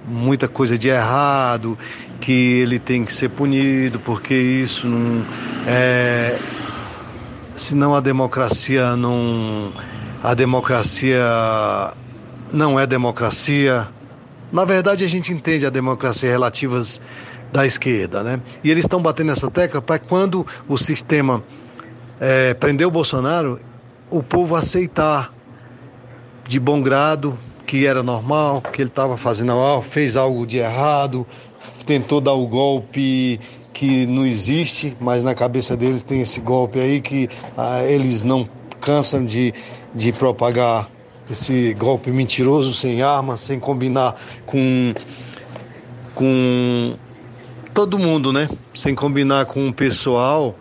muita coisa de errado, que ele tem que ser punido, porque isso não é. Senão a democracia não. A democracia não é democracia. Na verdade, a gente entende a democracia relativas da esquerda, né? E eles estão batendo essa tecla para quando o sistema é, prender o Bolsonaro, o povo aceitar de bom grado que era normal, que ele estava fazendo algo, fez algo de errado, tentou dar o golpe que não existe, mas na cabeça deles tem esse golpe aí que ah, eles não cansam de, de propagar esse golpe mentiroso, sem armas, sem combinar com, com todo mundo, né? Sem combinar com o pessoal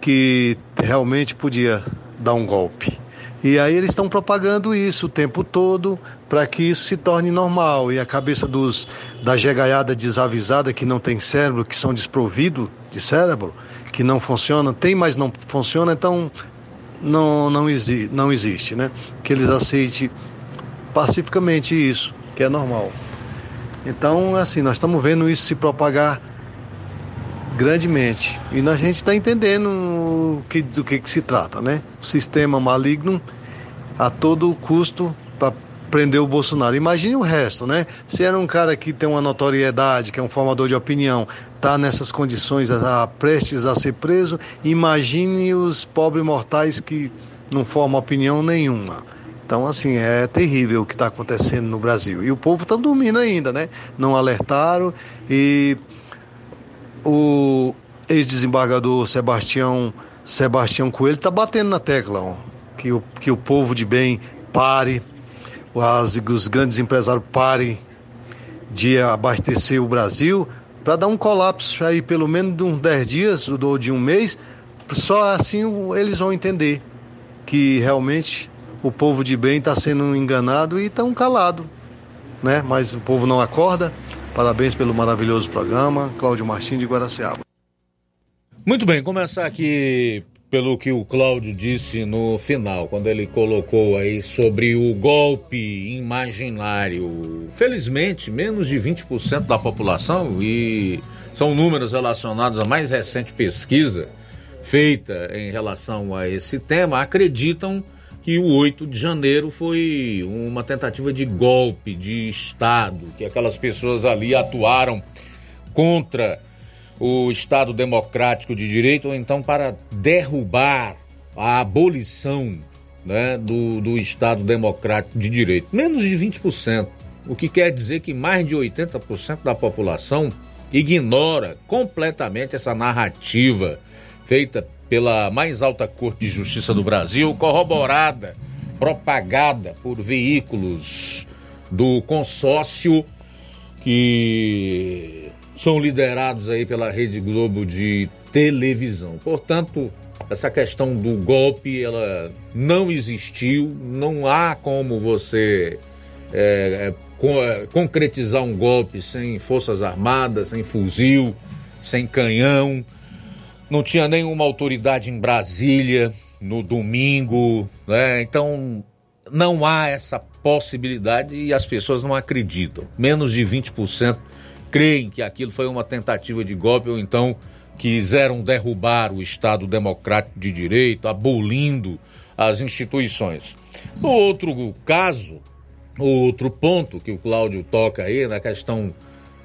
que realmente podia dar um golpe. E aí eles estão propagando isso o tempo todo para que isso se torne normal. E a cabeça dos da jegaiada desavisada que não tem cérebro, que são desprovidos de cérebro, que não funciona, tem, mas não funciona, então não, não, exi não existe, né? Que eles aceitem pacificamente isso, que é normal. Então, assim, nós estamos vendo isso se propagar grandemente. E a gente está entendendo que, do que, que se trata, né? O sistema maligno a todo custo para prender o Bolsonaro. Imagine o resto, né? Se era um cara que tem uma notoriedade, que é um formador de opinião, tá nessas condições, a, prestes a ser preso, imagine os pobres mortais que não formam opinião nenhuma. Então, assim, é terrível o que está acontecendo no Brasil. E o povo está dormindo ainda, né? Não alertaram e o ex-desembargador Sebastião, Sebastião Coelho está batendo na tecla, ó, que, o, que o povo de bem pare, as, os grandes empresários parem de abastecer o Brasil para dar um colapso aí pelo menos de uns 10 dias ou de um mês, só assim eles vão entender que realmente o povo de bem está sendo enganado e estão calado, né? Mas o povo não acorda. Parabéns pelo maravilhoso programa, Cláudio Martins de Guaraciaba. Muito bem, começar aqui pelo que o Cláudio disse no final, quando ele colocou aí sobre o golpe imaginário. Felizmente, menos de 20% da população, e são números relacionados à mais recente pesquisa feita em relação a esse tema, acreditam que o 8 de janeiro foi uma tentativa de golpe de Estado, que aquelas pessoas ali atuaram contra o Estado democrático de direito, ou então para derrubar a abolição né, do, do Estado democrático de direito. Menos de 20%, o que quer dizer que mais de 80% da população ignora completamente essa narrativa feita pela mais alta Corte de Justiça do Brasil, corroborada, propagada por veículos do consórcio que são liderados aí pela Rede Globo de televisão. Portanto, essa questão do golpe, ela não existiu, não há como você é, é, concretizar um golpe sem forças armadas, sem fuzil, sem canhão. Não tinha nenhuma autoridade em Brasília no domingo, né? Então não há essa possibilidade e as pessoas não acreditam. Menos de 20% creem que aquilo foi uma tentativa de golpe ou então quiseram derrubar o Estado Democrático de Direito, abolindo as instituições. Outro caso, outro ponto que o Cláudio toca aí, na questão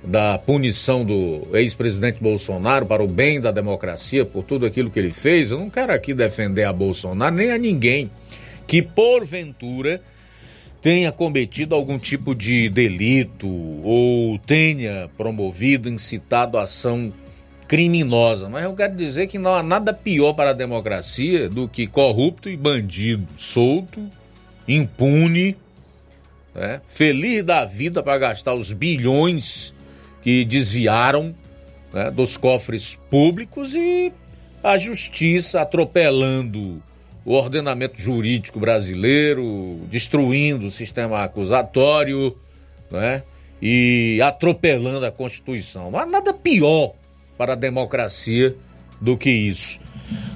da punição do ex-presidente Bolsonaro para o bem da democracia por tudo aquilo que ele fez, eu não quero aqui defender a Bolsonaro nem a ninguém que porventura tenha cometido algum tipo de delito ou tenha promovido, incitado ação criminosa. Mas eu quero dizer que não há nada pior para a democracia do que corrupto e bandido solto, impune, né? feliz da vida para gastar os bilhões que desviaram né, dos cofres públicos e a justiça atropelando o ordenamento jurídico brasileiro, destruindo o sistema acusatório, né? E atropelando a Constituição. Não há nada pior para a democracia do que isso.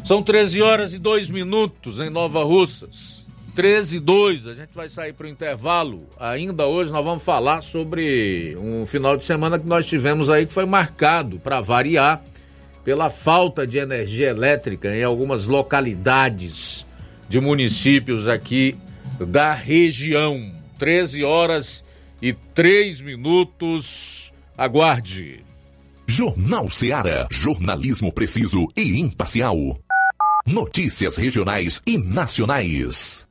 São 13 horas e 2 minutos em Nova Russas. 13 e 2, a gente vai sair para o intervalo. Ainda hoje nós vamos falar sobre um final de semana que nós tivemos aí que foi marcado, para variar, pela falta de energia elétrica em algumas localidades de municípios aqui da região. 13 horas e 3 minutos. Aguarde. Jornal Seara. Jornalismo preciso e imparcial. Notícias regionais e nacionais.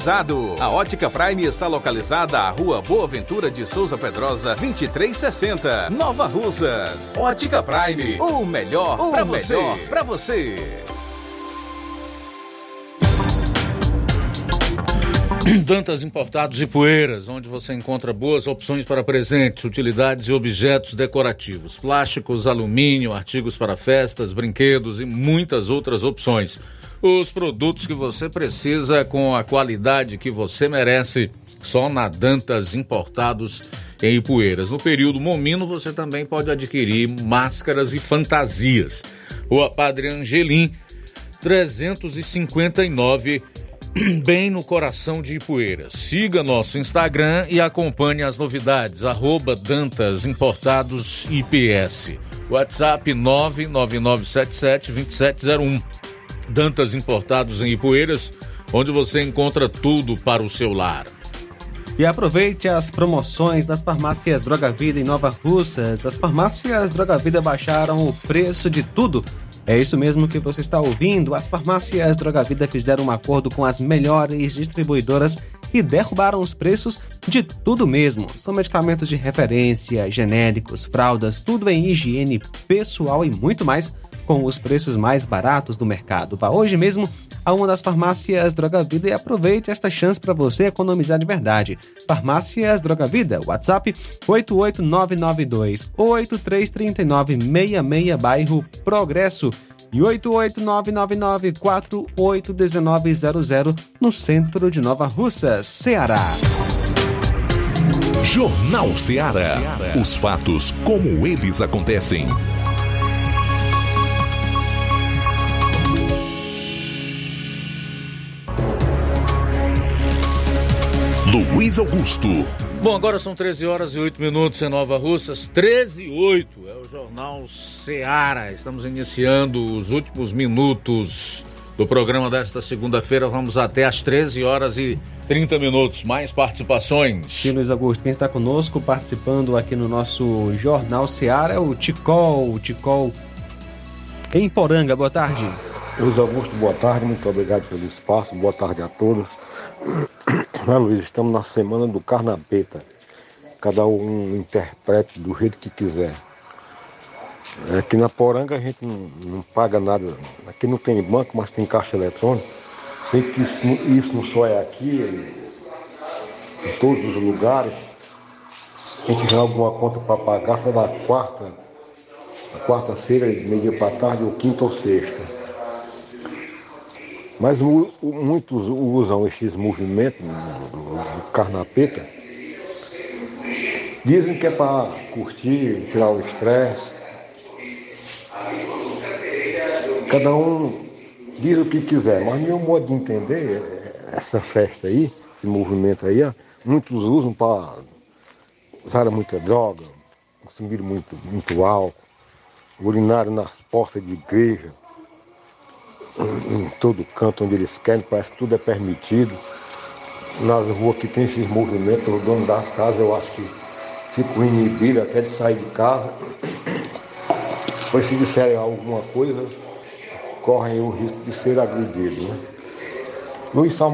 A Ótica Prime está localizada à Rua Boa Ventura de Souza Pedrosa, 2360, Nova Russas. Ótica Prime, o melhor para você. Para você. Dantas Importados e Poeiras, onde você encontra boas opções para presentes, utilidades e objetos decorativos, plásticos, alumínio, artigos para festas, brinquedos e muitas outras opções. Os produtos que você precisa com a qualidade que você merece, só na Dantas Importados em Ipueiras. No período Momino você também pode adquirir máscaras e fantasias. Rua Padre Angelim, 359 bem no coração de Ipueiras. Siga nosso Instagram e acompanhe as novidades. Arroba Dantas Importados IPS. WhatsApp 999772701. Dantas Importados em Ipueiras, onde você encontra tudo para o seu lar. E aproveite as promoções das farmácias Droga Vida em Nova Russas. As farmácias Droga Vida baixaram o preço de tudo. É isso mesmo que você está ouvindo. As farmácias Droga Vida fizeram um acordo com as melhores distribuidoras e derrubaram os preços de tudo mesmo. São medicamentos de referência, genéricos, fraldas, tudo em higiene pessoal e muito mais com os preços mais baratos do mercado. Vá hoje mesmo a uma das farmácias Droga Vida e aproveite esta chance para você economizar de verdade. Farmácias Droga Vida, WhatsApp 88992 833966, bairro Progresso e 88999481900 no centro de Nova Russa, Ceará. Jornal Ceará. Os fatos como eles acontecem. Luiz Augusto. Bom, agora são 13 horas e 8 minutos em Nova Russas. 13 e 8 é o Jornal Seara. Estamos iniciando os últimos minutos do programa desta segunda-feira. Vamos até às 13 horas e 30 minutos. Mais participações. Sim, Luiz Augusto. Quem está conosco participando aqui no nosso Jornal Seara é o Ticol. O Ticol em Poranga. Boa tarde. Luiz Augusto, boa tarde. Muito obrigado pelo espaço. Boa tarde a todos. Luiz, estamos na semana do Carnapeta. Cada um interprete do jeito que quiser. Aqui na Poranga a gente não, não paga nada. Aqui não tem banco, mas tem caixa eletrônica. Sei que isso, isso não só é aqui, é em todos os lugares. Quem tiver alguma conta para pagar, só da quarta, quarta-feira, meio-dia para tarde, ou quinta ou sexta. Mas muitos usam esses movimentos do carnapeta. Dizem que é para curtir, tirar o estresse. Cada um diz o que quiser, mas meu modo de entender, essa festa aí, esse movimento aí, muitos usam para usar muita droga, consumir muito, muito álcool, urinar nas portas de igreja em todo canto onde eles querem, parece que tudo é permitido. Nas ruas que tem esses movimentos, o dono das casas eu acho que ficam inibidos até de sair de casa. Pois se disserem alguma coisa, correm o risco de ser agredidos. Né? Luiz, só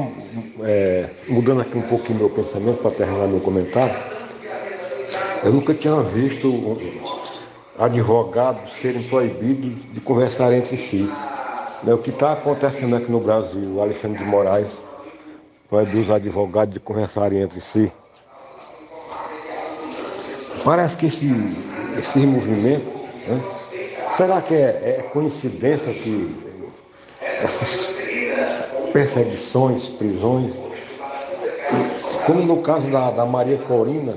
é, mudando aqui um pouquinho meu pensamento para terminar meu comentário, eu nunca tinha visto advogados serem proibidos de conversar entre si. É o que está acontecendo aqui no Brasil, Alexandre de Moraes proibiu os advogados de conversarem entre si. Parece que esse, esse movimento, né, será que é, é coincidência que essas perseguições, prisões, como no caso da, da Maria Corina,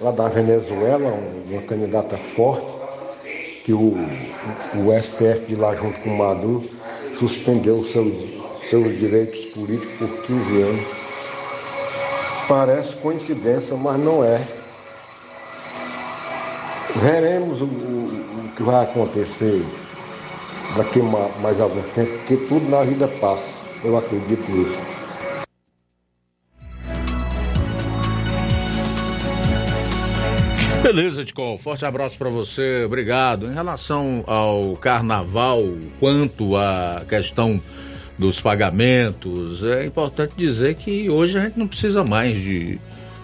lá da Venezuela, uma candidata forte, que o, o STF de lá junto com o Maduro suspendeu seus, seus direitos políticos por 15 anos. Parece coincidência, mas não é. Veremos o, o, que vai acontecer daqui mais algum tempo, porque tudo na vida passa. Eu acredito nisso. Beleza, Ticol. Forte abraço para você. Obrigado. Em relação ao carnaval, quanto à questão dos pagamentos, é importante dizer que hoje a gente não precisa mais de,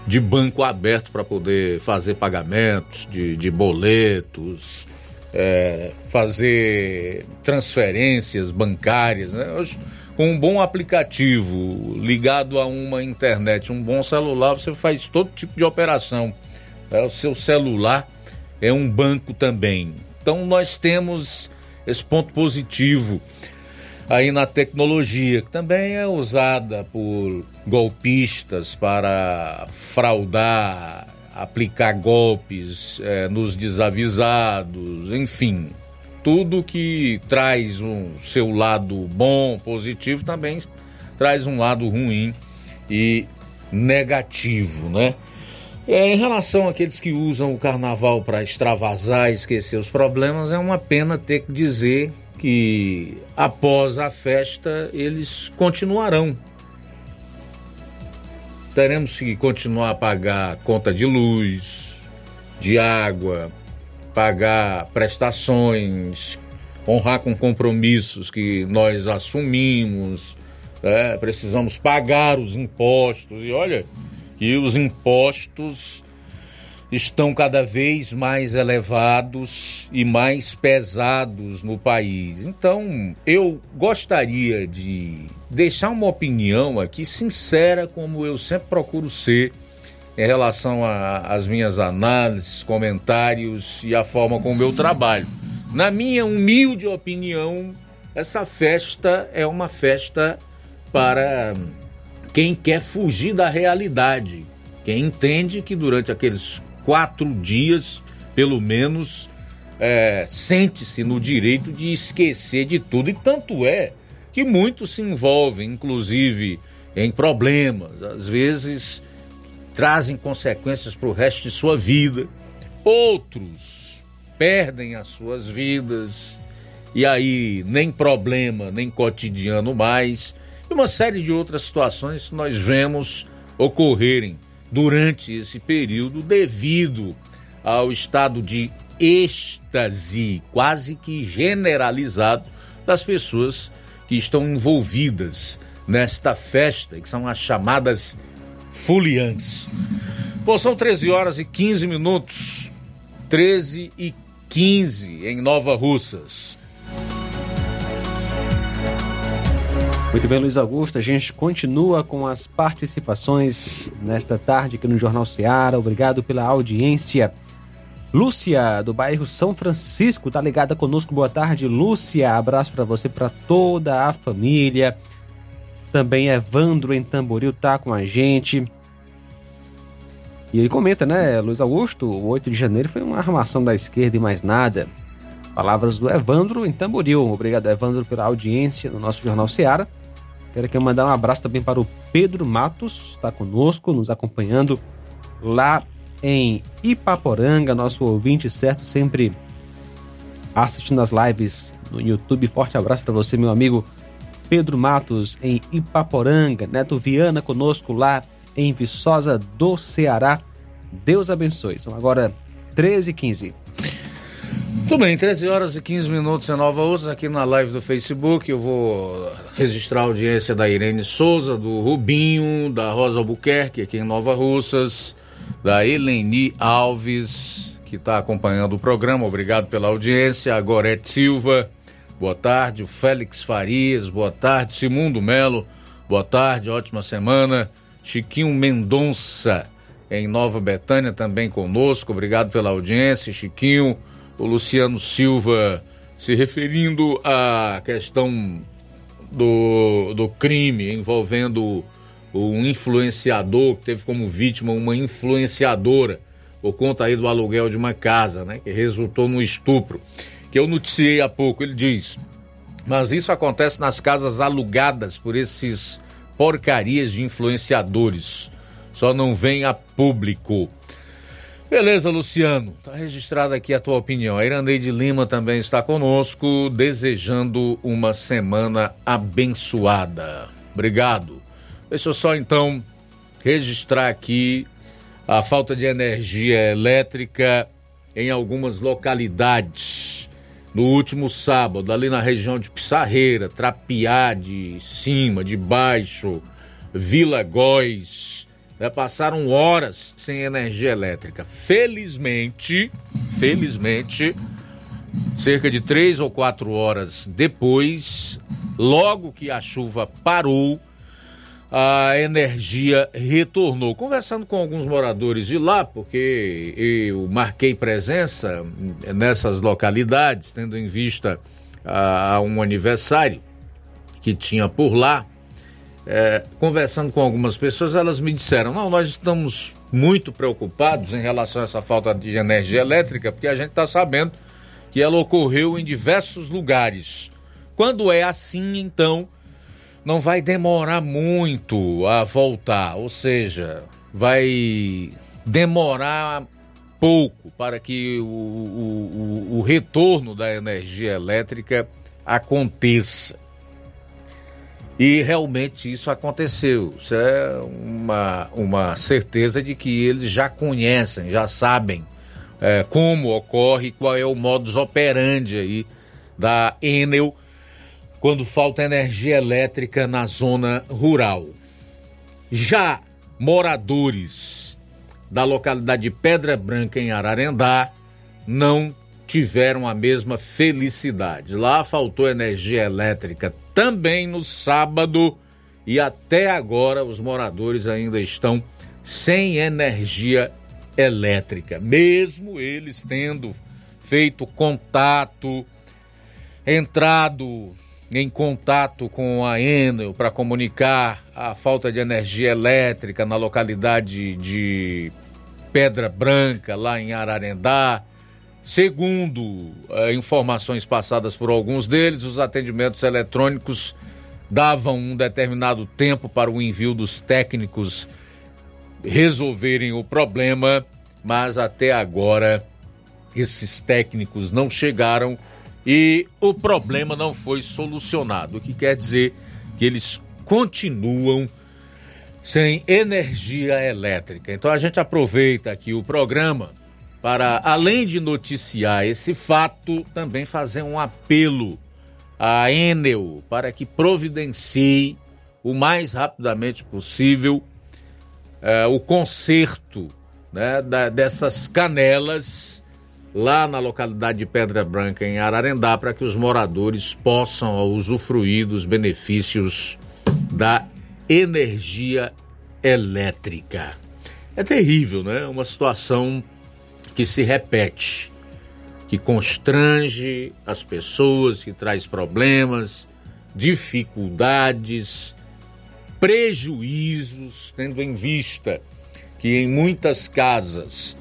de banco aberto para poder fazer pagamentos, de, de boletos, é, fazer transferências bancárias. Né? Hoje, com um bom aplicativo ligado a uma internet, um bom celular, você faz todo tipo de operação. É, o seu celular é um banco também. Então nós temos esse ponto positivo aí na tecnologia, que também é usada por golpistas para fraudar, aplicar golpes é, nos desavisados, enfim tudo que traz um seu lado bom, positivo, também traz um lado ruim e negativo, né? É, em relação àqueles que usam o carnaval para extravasar e esquecer os problemas, é uma pena ter que dizer que após a festa eles continuarão. Teremos que continuar a pagar conta de luz, de água, pagar prestações, honrar com compromissos que nós assumimos, né? precisamos pagar os impostos. E olha que os impostos estão cada vez mais elevados e mais pesados no país. Então, eu gostaria de deixar uma opinião aqui sincera, como eu sempre procuro ser em relação às minhas análises, comentários e a forma como eu trabalho. Na minha humilde opinião, essa festa é uma festa para quem quer fugir da realidade, quem entende que durante aqueles quatro dias, pelo menos, é, sente-se no direito de esquecer de tudo. E tanto é que muitos se envolvem, inclusive, em problemas, às vezes trazem consequências para o resto de sua vida. Outros perdem as suas vidas e aí nem problema, nem cotidiano mais. E uma série de outras situações nós vemos ocorrerem durante esse período devido ao estado de êxtase quase que generalizado das pessoas que estão envolvidas nesta festa, que são as chamadas Fuliantes. Bom, são 13 horas e 15 minutos. 13 e 15 em Nova Russas. Muito bem, Luiz Augusto. A gente continua com as participações nesta tarde aqui no Jornal Seara. Obrigado pela audiência. Lúcia, do bairro São Francisco, tá ligada conosco. Boa tarde, Lúcia. Abraço para você, para toda a família. Também Evandro em Tamboril tá com a gente. E ele comenta, né, Luiz Augusto, o 8 de janeiro foi uma armação da esquerda e mais nada. Palavras do Evandro em Tamboril. Obrigado, Evandro, pela audiência no nosso Jornal Seara. Quero aqui mandar um abraço também para o Pedro Matos, está conosco, nos acompanhando lá em Ipaporanga, nosso ouvinte certo, sempre assistindo as lives no YouTube. Forte abraço para você, meu amigo Pedro Matos, em Ipaporanga, Neto Viana conosco lá em Viçosa do Ceará. Deus abençoe. São agora 13 e 15. Tudo bem, 13 horas e 15 minutos em Nova Russas, aqui na live do Facebook. Eu vou registrar a audiência da Irene Souza, do Rubinho, da Rosa Albuquerque, aqui em Nova Russas, da Eleni Alves, que está acompanhando o programa. Obrigado pela audiência. A Gorete Silva, boa tarde. O Félix Farias, boa tarde. Simundo Melo, boa tarde, ótima semana. Chiquinho Mendonça, em Nova Betânia, também conosco. Obrigado pela audiência, Chiquinho o Luciano Silva se referindo à questão do, do crime envolvendo um influenciador que teve como vítima uma influenciadora por conta aí do aluguel de uma casa, né, que resultou no estupro, que eu noticiei há pouco, ele diz, mas isso acontece nas casas alugadas por esses porcarias de influenciadores, só não vem a público. Beleza, Luciano. Tá registrada aqui a tua opinião. A Irandeide Lima também está conosco, desejando uma semana abençoada. Obrigado. Deixa eu só então registrar aqui a falta de energia elétrica em algumas localidades. No último sábado, ali na região de Pissarreira, Trapiá de cima, de baixo, Vila Góis, né, passaram horas sem energia elétrica. Felizmente, felizmente, cerca de três ou quatro horas depois, logo que a chuva parou, a energia retornou. Conversando com alguns moradores de lá, porque eu marquei presença nessas localidades, tendo em vista a, um aniversário que tinha por lá, é, conversando com algumas pessoas, elas me disseram: não, nós estamos muito preocupados em relação a essa falta de energia elétrica, porque a gente está sabendo que ela ocorreu em diversos lugares. Quando é assim, então, não vai demorar muito a voltar, ou seja, vai demorar pouco para que o, o, o, o retorno da energia elétrica aconteça. E realmente isso aconteceu. Isso é uma, uma certeza de que eles já conhecem, já sabem é, como ocorre, qual é o modus operandi aí da Enel quando falta energia elétrica na zona rural. Já moradores da localidade de Pedra Branca, em Ararendá, não tiveram a mesma felicidade. Lá faltou energia elétrica também no sábado. E até agora os moradores ainda estão sem energia elétrica, mesmo eles tendo feito contato, entrado em contato com a Enel para comunicar a falta de energia elétrica na localidade de Pedra Branca, lá em Ararendá, Segundo eh, informações passadas por alguns deles, os atendimentos eletrônicos davam um determinado tempo para o envio dos técnicos resolverem o problema, mas até agora esses técnicos não chegaram e o problema não foi solucionado, o que quer dizer que eles continuam sem energia elétrica. Então a gente aproveita aqui o programa para, além de noticiar esse fato, também fazer um apelo à Enel para que providencie o mais rapidamente possível eh, o conserto né, da, dessas canelas lá na localidade de Pedra Branca, em Ararendá, para que os moradores possam usufruir dos benefícios da energia elétrica. É terrível, né? Uma situação que se repete, que constrange as pessoas, que traz problemas, dificuldades, prejuízos, tendo em vista que em muitas casas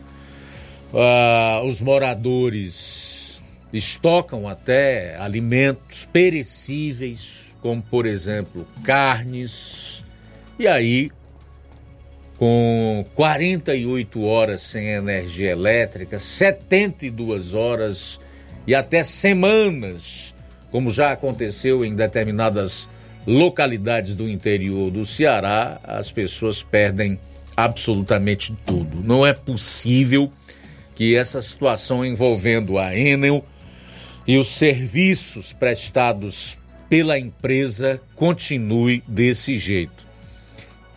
uh, os moradores estocam até alimentos perecíveis, como por exemplo carnes, e aí com 48 horas sem energia elétrica, 72 horas e até semanas, como já aconteceu em determinadas localidades do interior do Ceará, as pessoas perdem absolutamente tudo. Não é possível que essa situação envolvendo a Enel e os serviços prestados pela empresa continue desse jeito.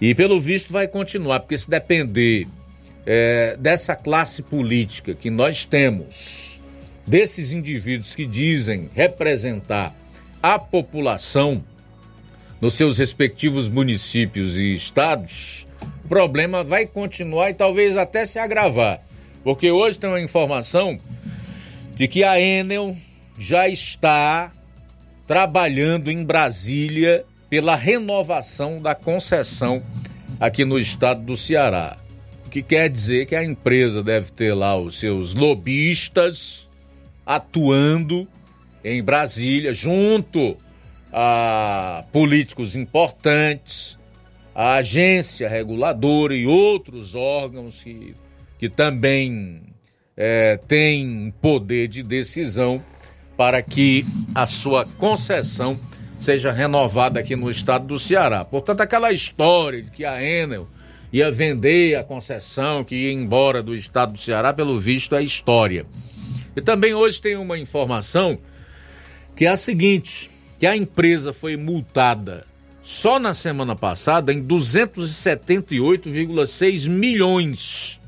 E pelo visto vai continuar, porque se depender é, dessa classe política que nós temos, desses indivíduos que dizem representar a população nos seus respectivos municípios e estados, o problema vai continuar e talvez até se agravar. Porque hoje tem uma informação de que a Enel já está trabalhando em Brasília pela renovação da concessão aqui no estado do Ceará. O que quer dizer que a empresa deve ter lá os seus lobistas atuando em Brasília junto a políticos importantes, a agência reguladora e outros órgãos que, que também é, têm poder de decisão para que a sua concessão seja renovada aqui no estado do Ceará. Portanto, aquela história de que a Enel ia vender a concessão, que ia embora do estado do Ceará, pelo visto é história. E também hoje tem uma informação que é a seguinte, que a empresa foi multada só na semana passada em 278,6 milhões.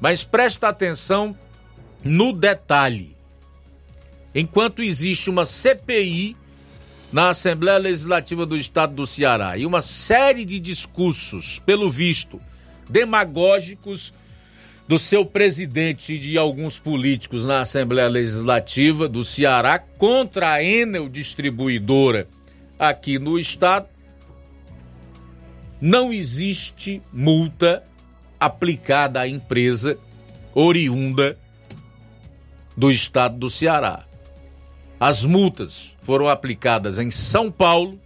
Mas presta atenção no detalhe enquanto existe uma CPI na Assembleia Legislativa do Estado do Ceará e uma série de discursos, pelo visto, demagógicos do seu presidente e de alguns políticos na Assembleia Legislativa do Ceará contra a Enel Distribuidora aqui no estado, não existe multa aplicada à empresa oriunda do estado do Ceará. As multas foram aplicadas em São Paulo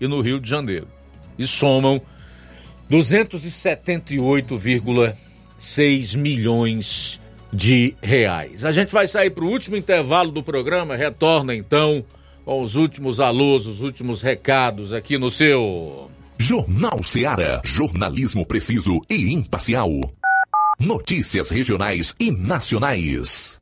e no Rio de Janeiro e somam 278,6 milhões de reais. A gente vai sair para o último intervalo do programa, retorna então com os últimos alôs, os últimos recados aqui no seu Jornal Ceará, jornalismo preciso e imparcial. Notícias regionais e nacionais.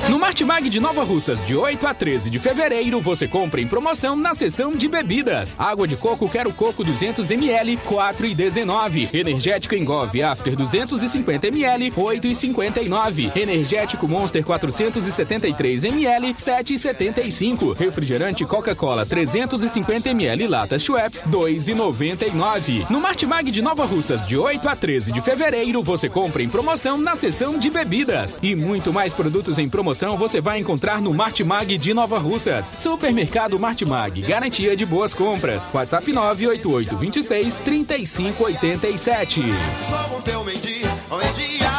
No Martimag de Nova Russas, de 8 a 13 de fevereiro, você compra em promoção na seção de bebidas. Água de coco Quero Coco 200ml, 4,19. Energético Engove After 250ml, 8,59. Energético Monster 473ml, 7,75. Refrigerante Coca-Cola 350ml lata Schweppes, 2,99. No Martimag de Nova Russas, de 8 a 13 de fevereiro, você compra em promoção na seção de bebidas. E muito mais produtos em promoção você vai encontrar no Martimag de Nova Russas. Supermercado Martimag, garantia de boas compras. WhatsApp 988 26 3587. Somos teu meio-dia, meio-dia.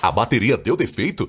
A bateria deu defeito?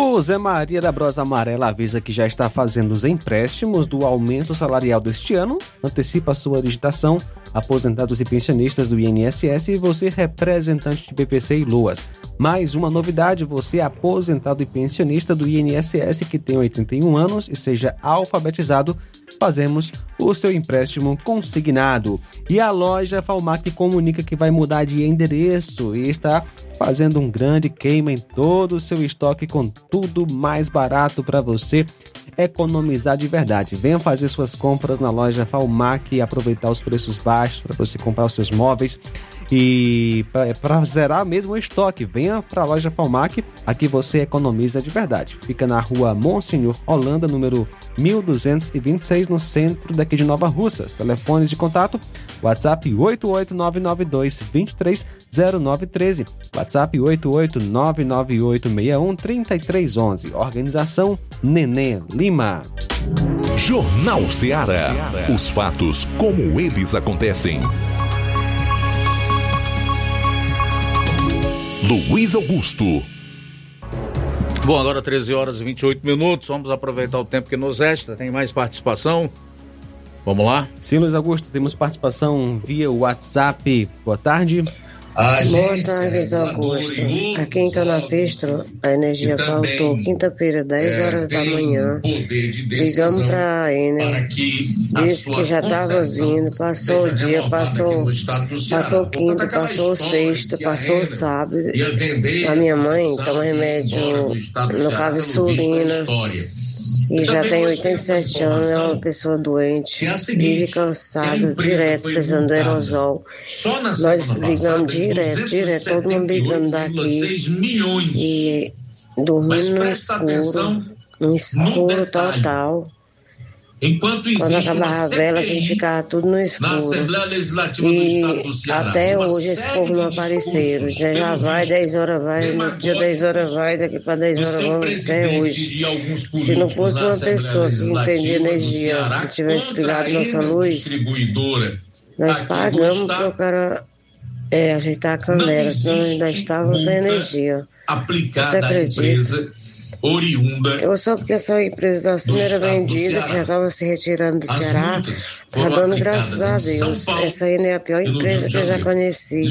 O Zé Maria da Brosa Amarela avisa que já está fazendo os empréstimos do aumento salarial deste ano, antecipa sua licitação, aposentados e pensionistas do INSS e você representante de BPC e Luas. Mais uma novidade, você aposentado e pensionista do INSS que tem 81 anos e seja alfabetizado, fazemos o seu empréstimo consignado. E a loja Falmac comunica que vai mudar de endereço e está fazendo um grande queima em todo o seu estoque com tudo mais barato para você economizar de verdade. Venha fazer suas compras na loja Falmac e aproveitar os preços baixos para você comprar os seus móveis e para zerar mesmo o estoque. Venha para a loja Falmac, aqui você economiza de verdade. Fica na rua Monsenhor Holanda, número 1226, no centro daqui de Nova Russas. Telefones de contato WhatsApp 88992 230913. WhatsApp 88998613311. Organização Nenê Lima. Jornal Ceará. Os fatos como eles acontecem. Luiz Augusto. Bom, agora 13 horas e 28 minutos. Vamos aproveitar o tempo que nos resta. Tem mais participação? Vamos lá? Sim, Luiz Augusto, temos participação via WhatsApp. Boa tarde. Boa tarde, Luiz Augusto. Aqui em Canapistro, a energia faltou quinta-feira, 10 horas da manhã. Ligamos para a Enel, disse que já estava vindo, passou o dia, passou, passou quinta, passou sexta, passou sábado. A minha mãe toma remédio, no caso insulina. E já tem 87 anos, é uma pessoa doente, vive cansado, direto, precisando do aerosol. Nós ligamos direto, direto, todo mundo ligando daqui. E dormindo no escuro, no escuro total. Enquanto Quando acabava a vela, a gente ficava tudo no escuro. E até hoje esse povo não apareceram. Já, já vai, 10 horas vai, no dia 10 horas vai, daqui para 10 horas vamos até hoje. Se não fosse uma pessoa que entendia energia, que tivesse ligado nossa luz, nós pagamos para o cara é, ajeitar a canela, senão ainda estávamos sem energia. Você aplicada à acredita? Oriunda. Eu só porque essa empresa da era vendida, que já estava se retirando do Ceará, tá dando graças a Deus. Essa aí não é a pior empresa que eu já conheci.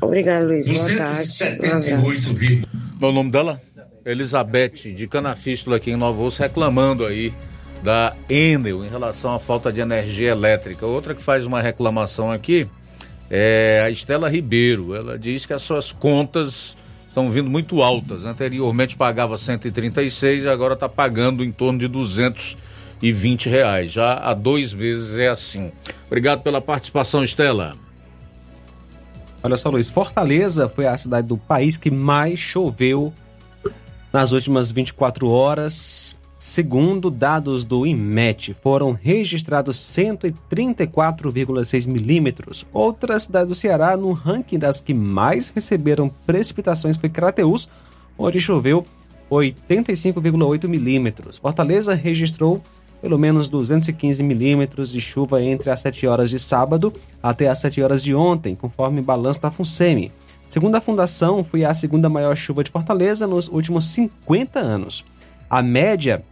Obrigado, Luiz. Boa tarde. Um. Qual o nome dela? Elizabeth, de Canafístula aqui em Nova Osso, reclamando aí da Enel em relação à falta de energia elétrica. Outra que faz uma reclamação aqui é a Estela Ribeiro. Ela diz que as suas contas estão vindo muito altas. Anteriormente pagava 136 e agora está pagando em torno de 220 reais. Já há dois meses é assim. Obrigado pela participação, Estela. Olha só, Luiz, Fortaleza foi a cidade do país que mais choveu nas últimas 24 horas. Segundo dados do IMET, foram registrados 134,6 milímetros. Outra cidade do Ceará, no ranking das que mais receberam precipitações, foi Crateús, onde choveu 85,8 milímetros. Fortaleza registrou pelo menos 215 milímetros de chuva entre as 7 horas de sábado até as 7 horas de ontem, conforme balanço da FUNSEMI. Segundo a fundação, foi a segunda maior chuva de Fortaleza nos últimos 50 anos. A média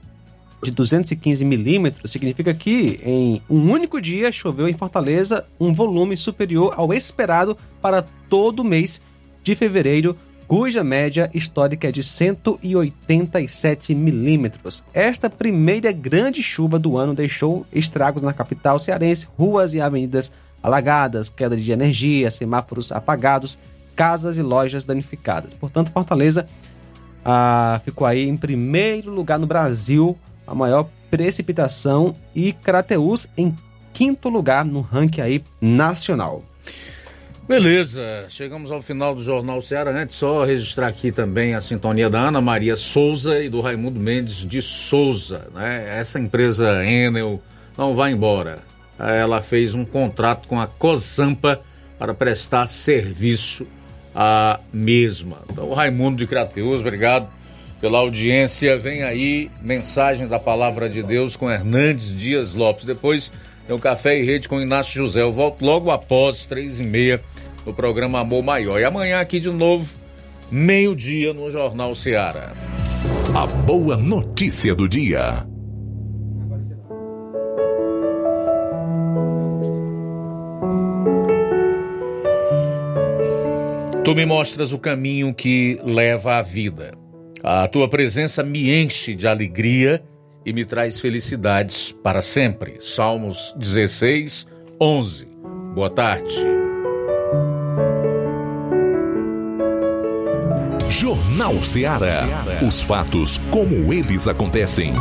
de 215 milímetros significa que em um único dia choveu em Fortaleza um volume superior ao esperado para todo mês de fevereiro cuja média histórica é de 187 milímetros. Esta primeira grande chuva do ano deixou estragos na capital cearense, ruas e avenidas alagadas, queda de energia, semáforos apagados, casas e lojas danificadas. Portanto, Fortaleza ah, ficou aí em primeiro lugar no Brasil, a maior precipitação, e Crateús em quinto lugar no ranking aí nacional. Beleza, chegamos ao final do Jornal Ceará. Antes, só registrar aqui também a sintonia da Ana Maria Souza e do Raimundo Mendes de Souza. Né? Essa empresa Enel não vai embora. Ela fez um contrato com a Cosampa para prestar serviço à mesma. Então, Raimundo de Crateus, obrigado pela audiência. Vem aí mensagem da Palavra de Deus com Hernandes Dias Lopes. Depois tem o Café e Rede com Inácio José. Eu volto logo após três e meia no programa Amor Maior. E amanhã aqui de novo, meio-dia no Jornal Seara. A boa notícia do dia. Tu me mostras o caminho que leva à vida. A tua presença me enche de alegria e me traz felicidades para sempre. Salmos 16, 11. Boa tarde. Jornal Ceará. Os fatos como eles acontecem.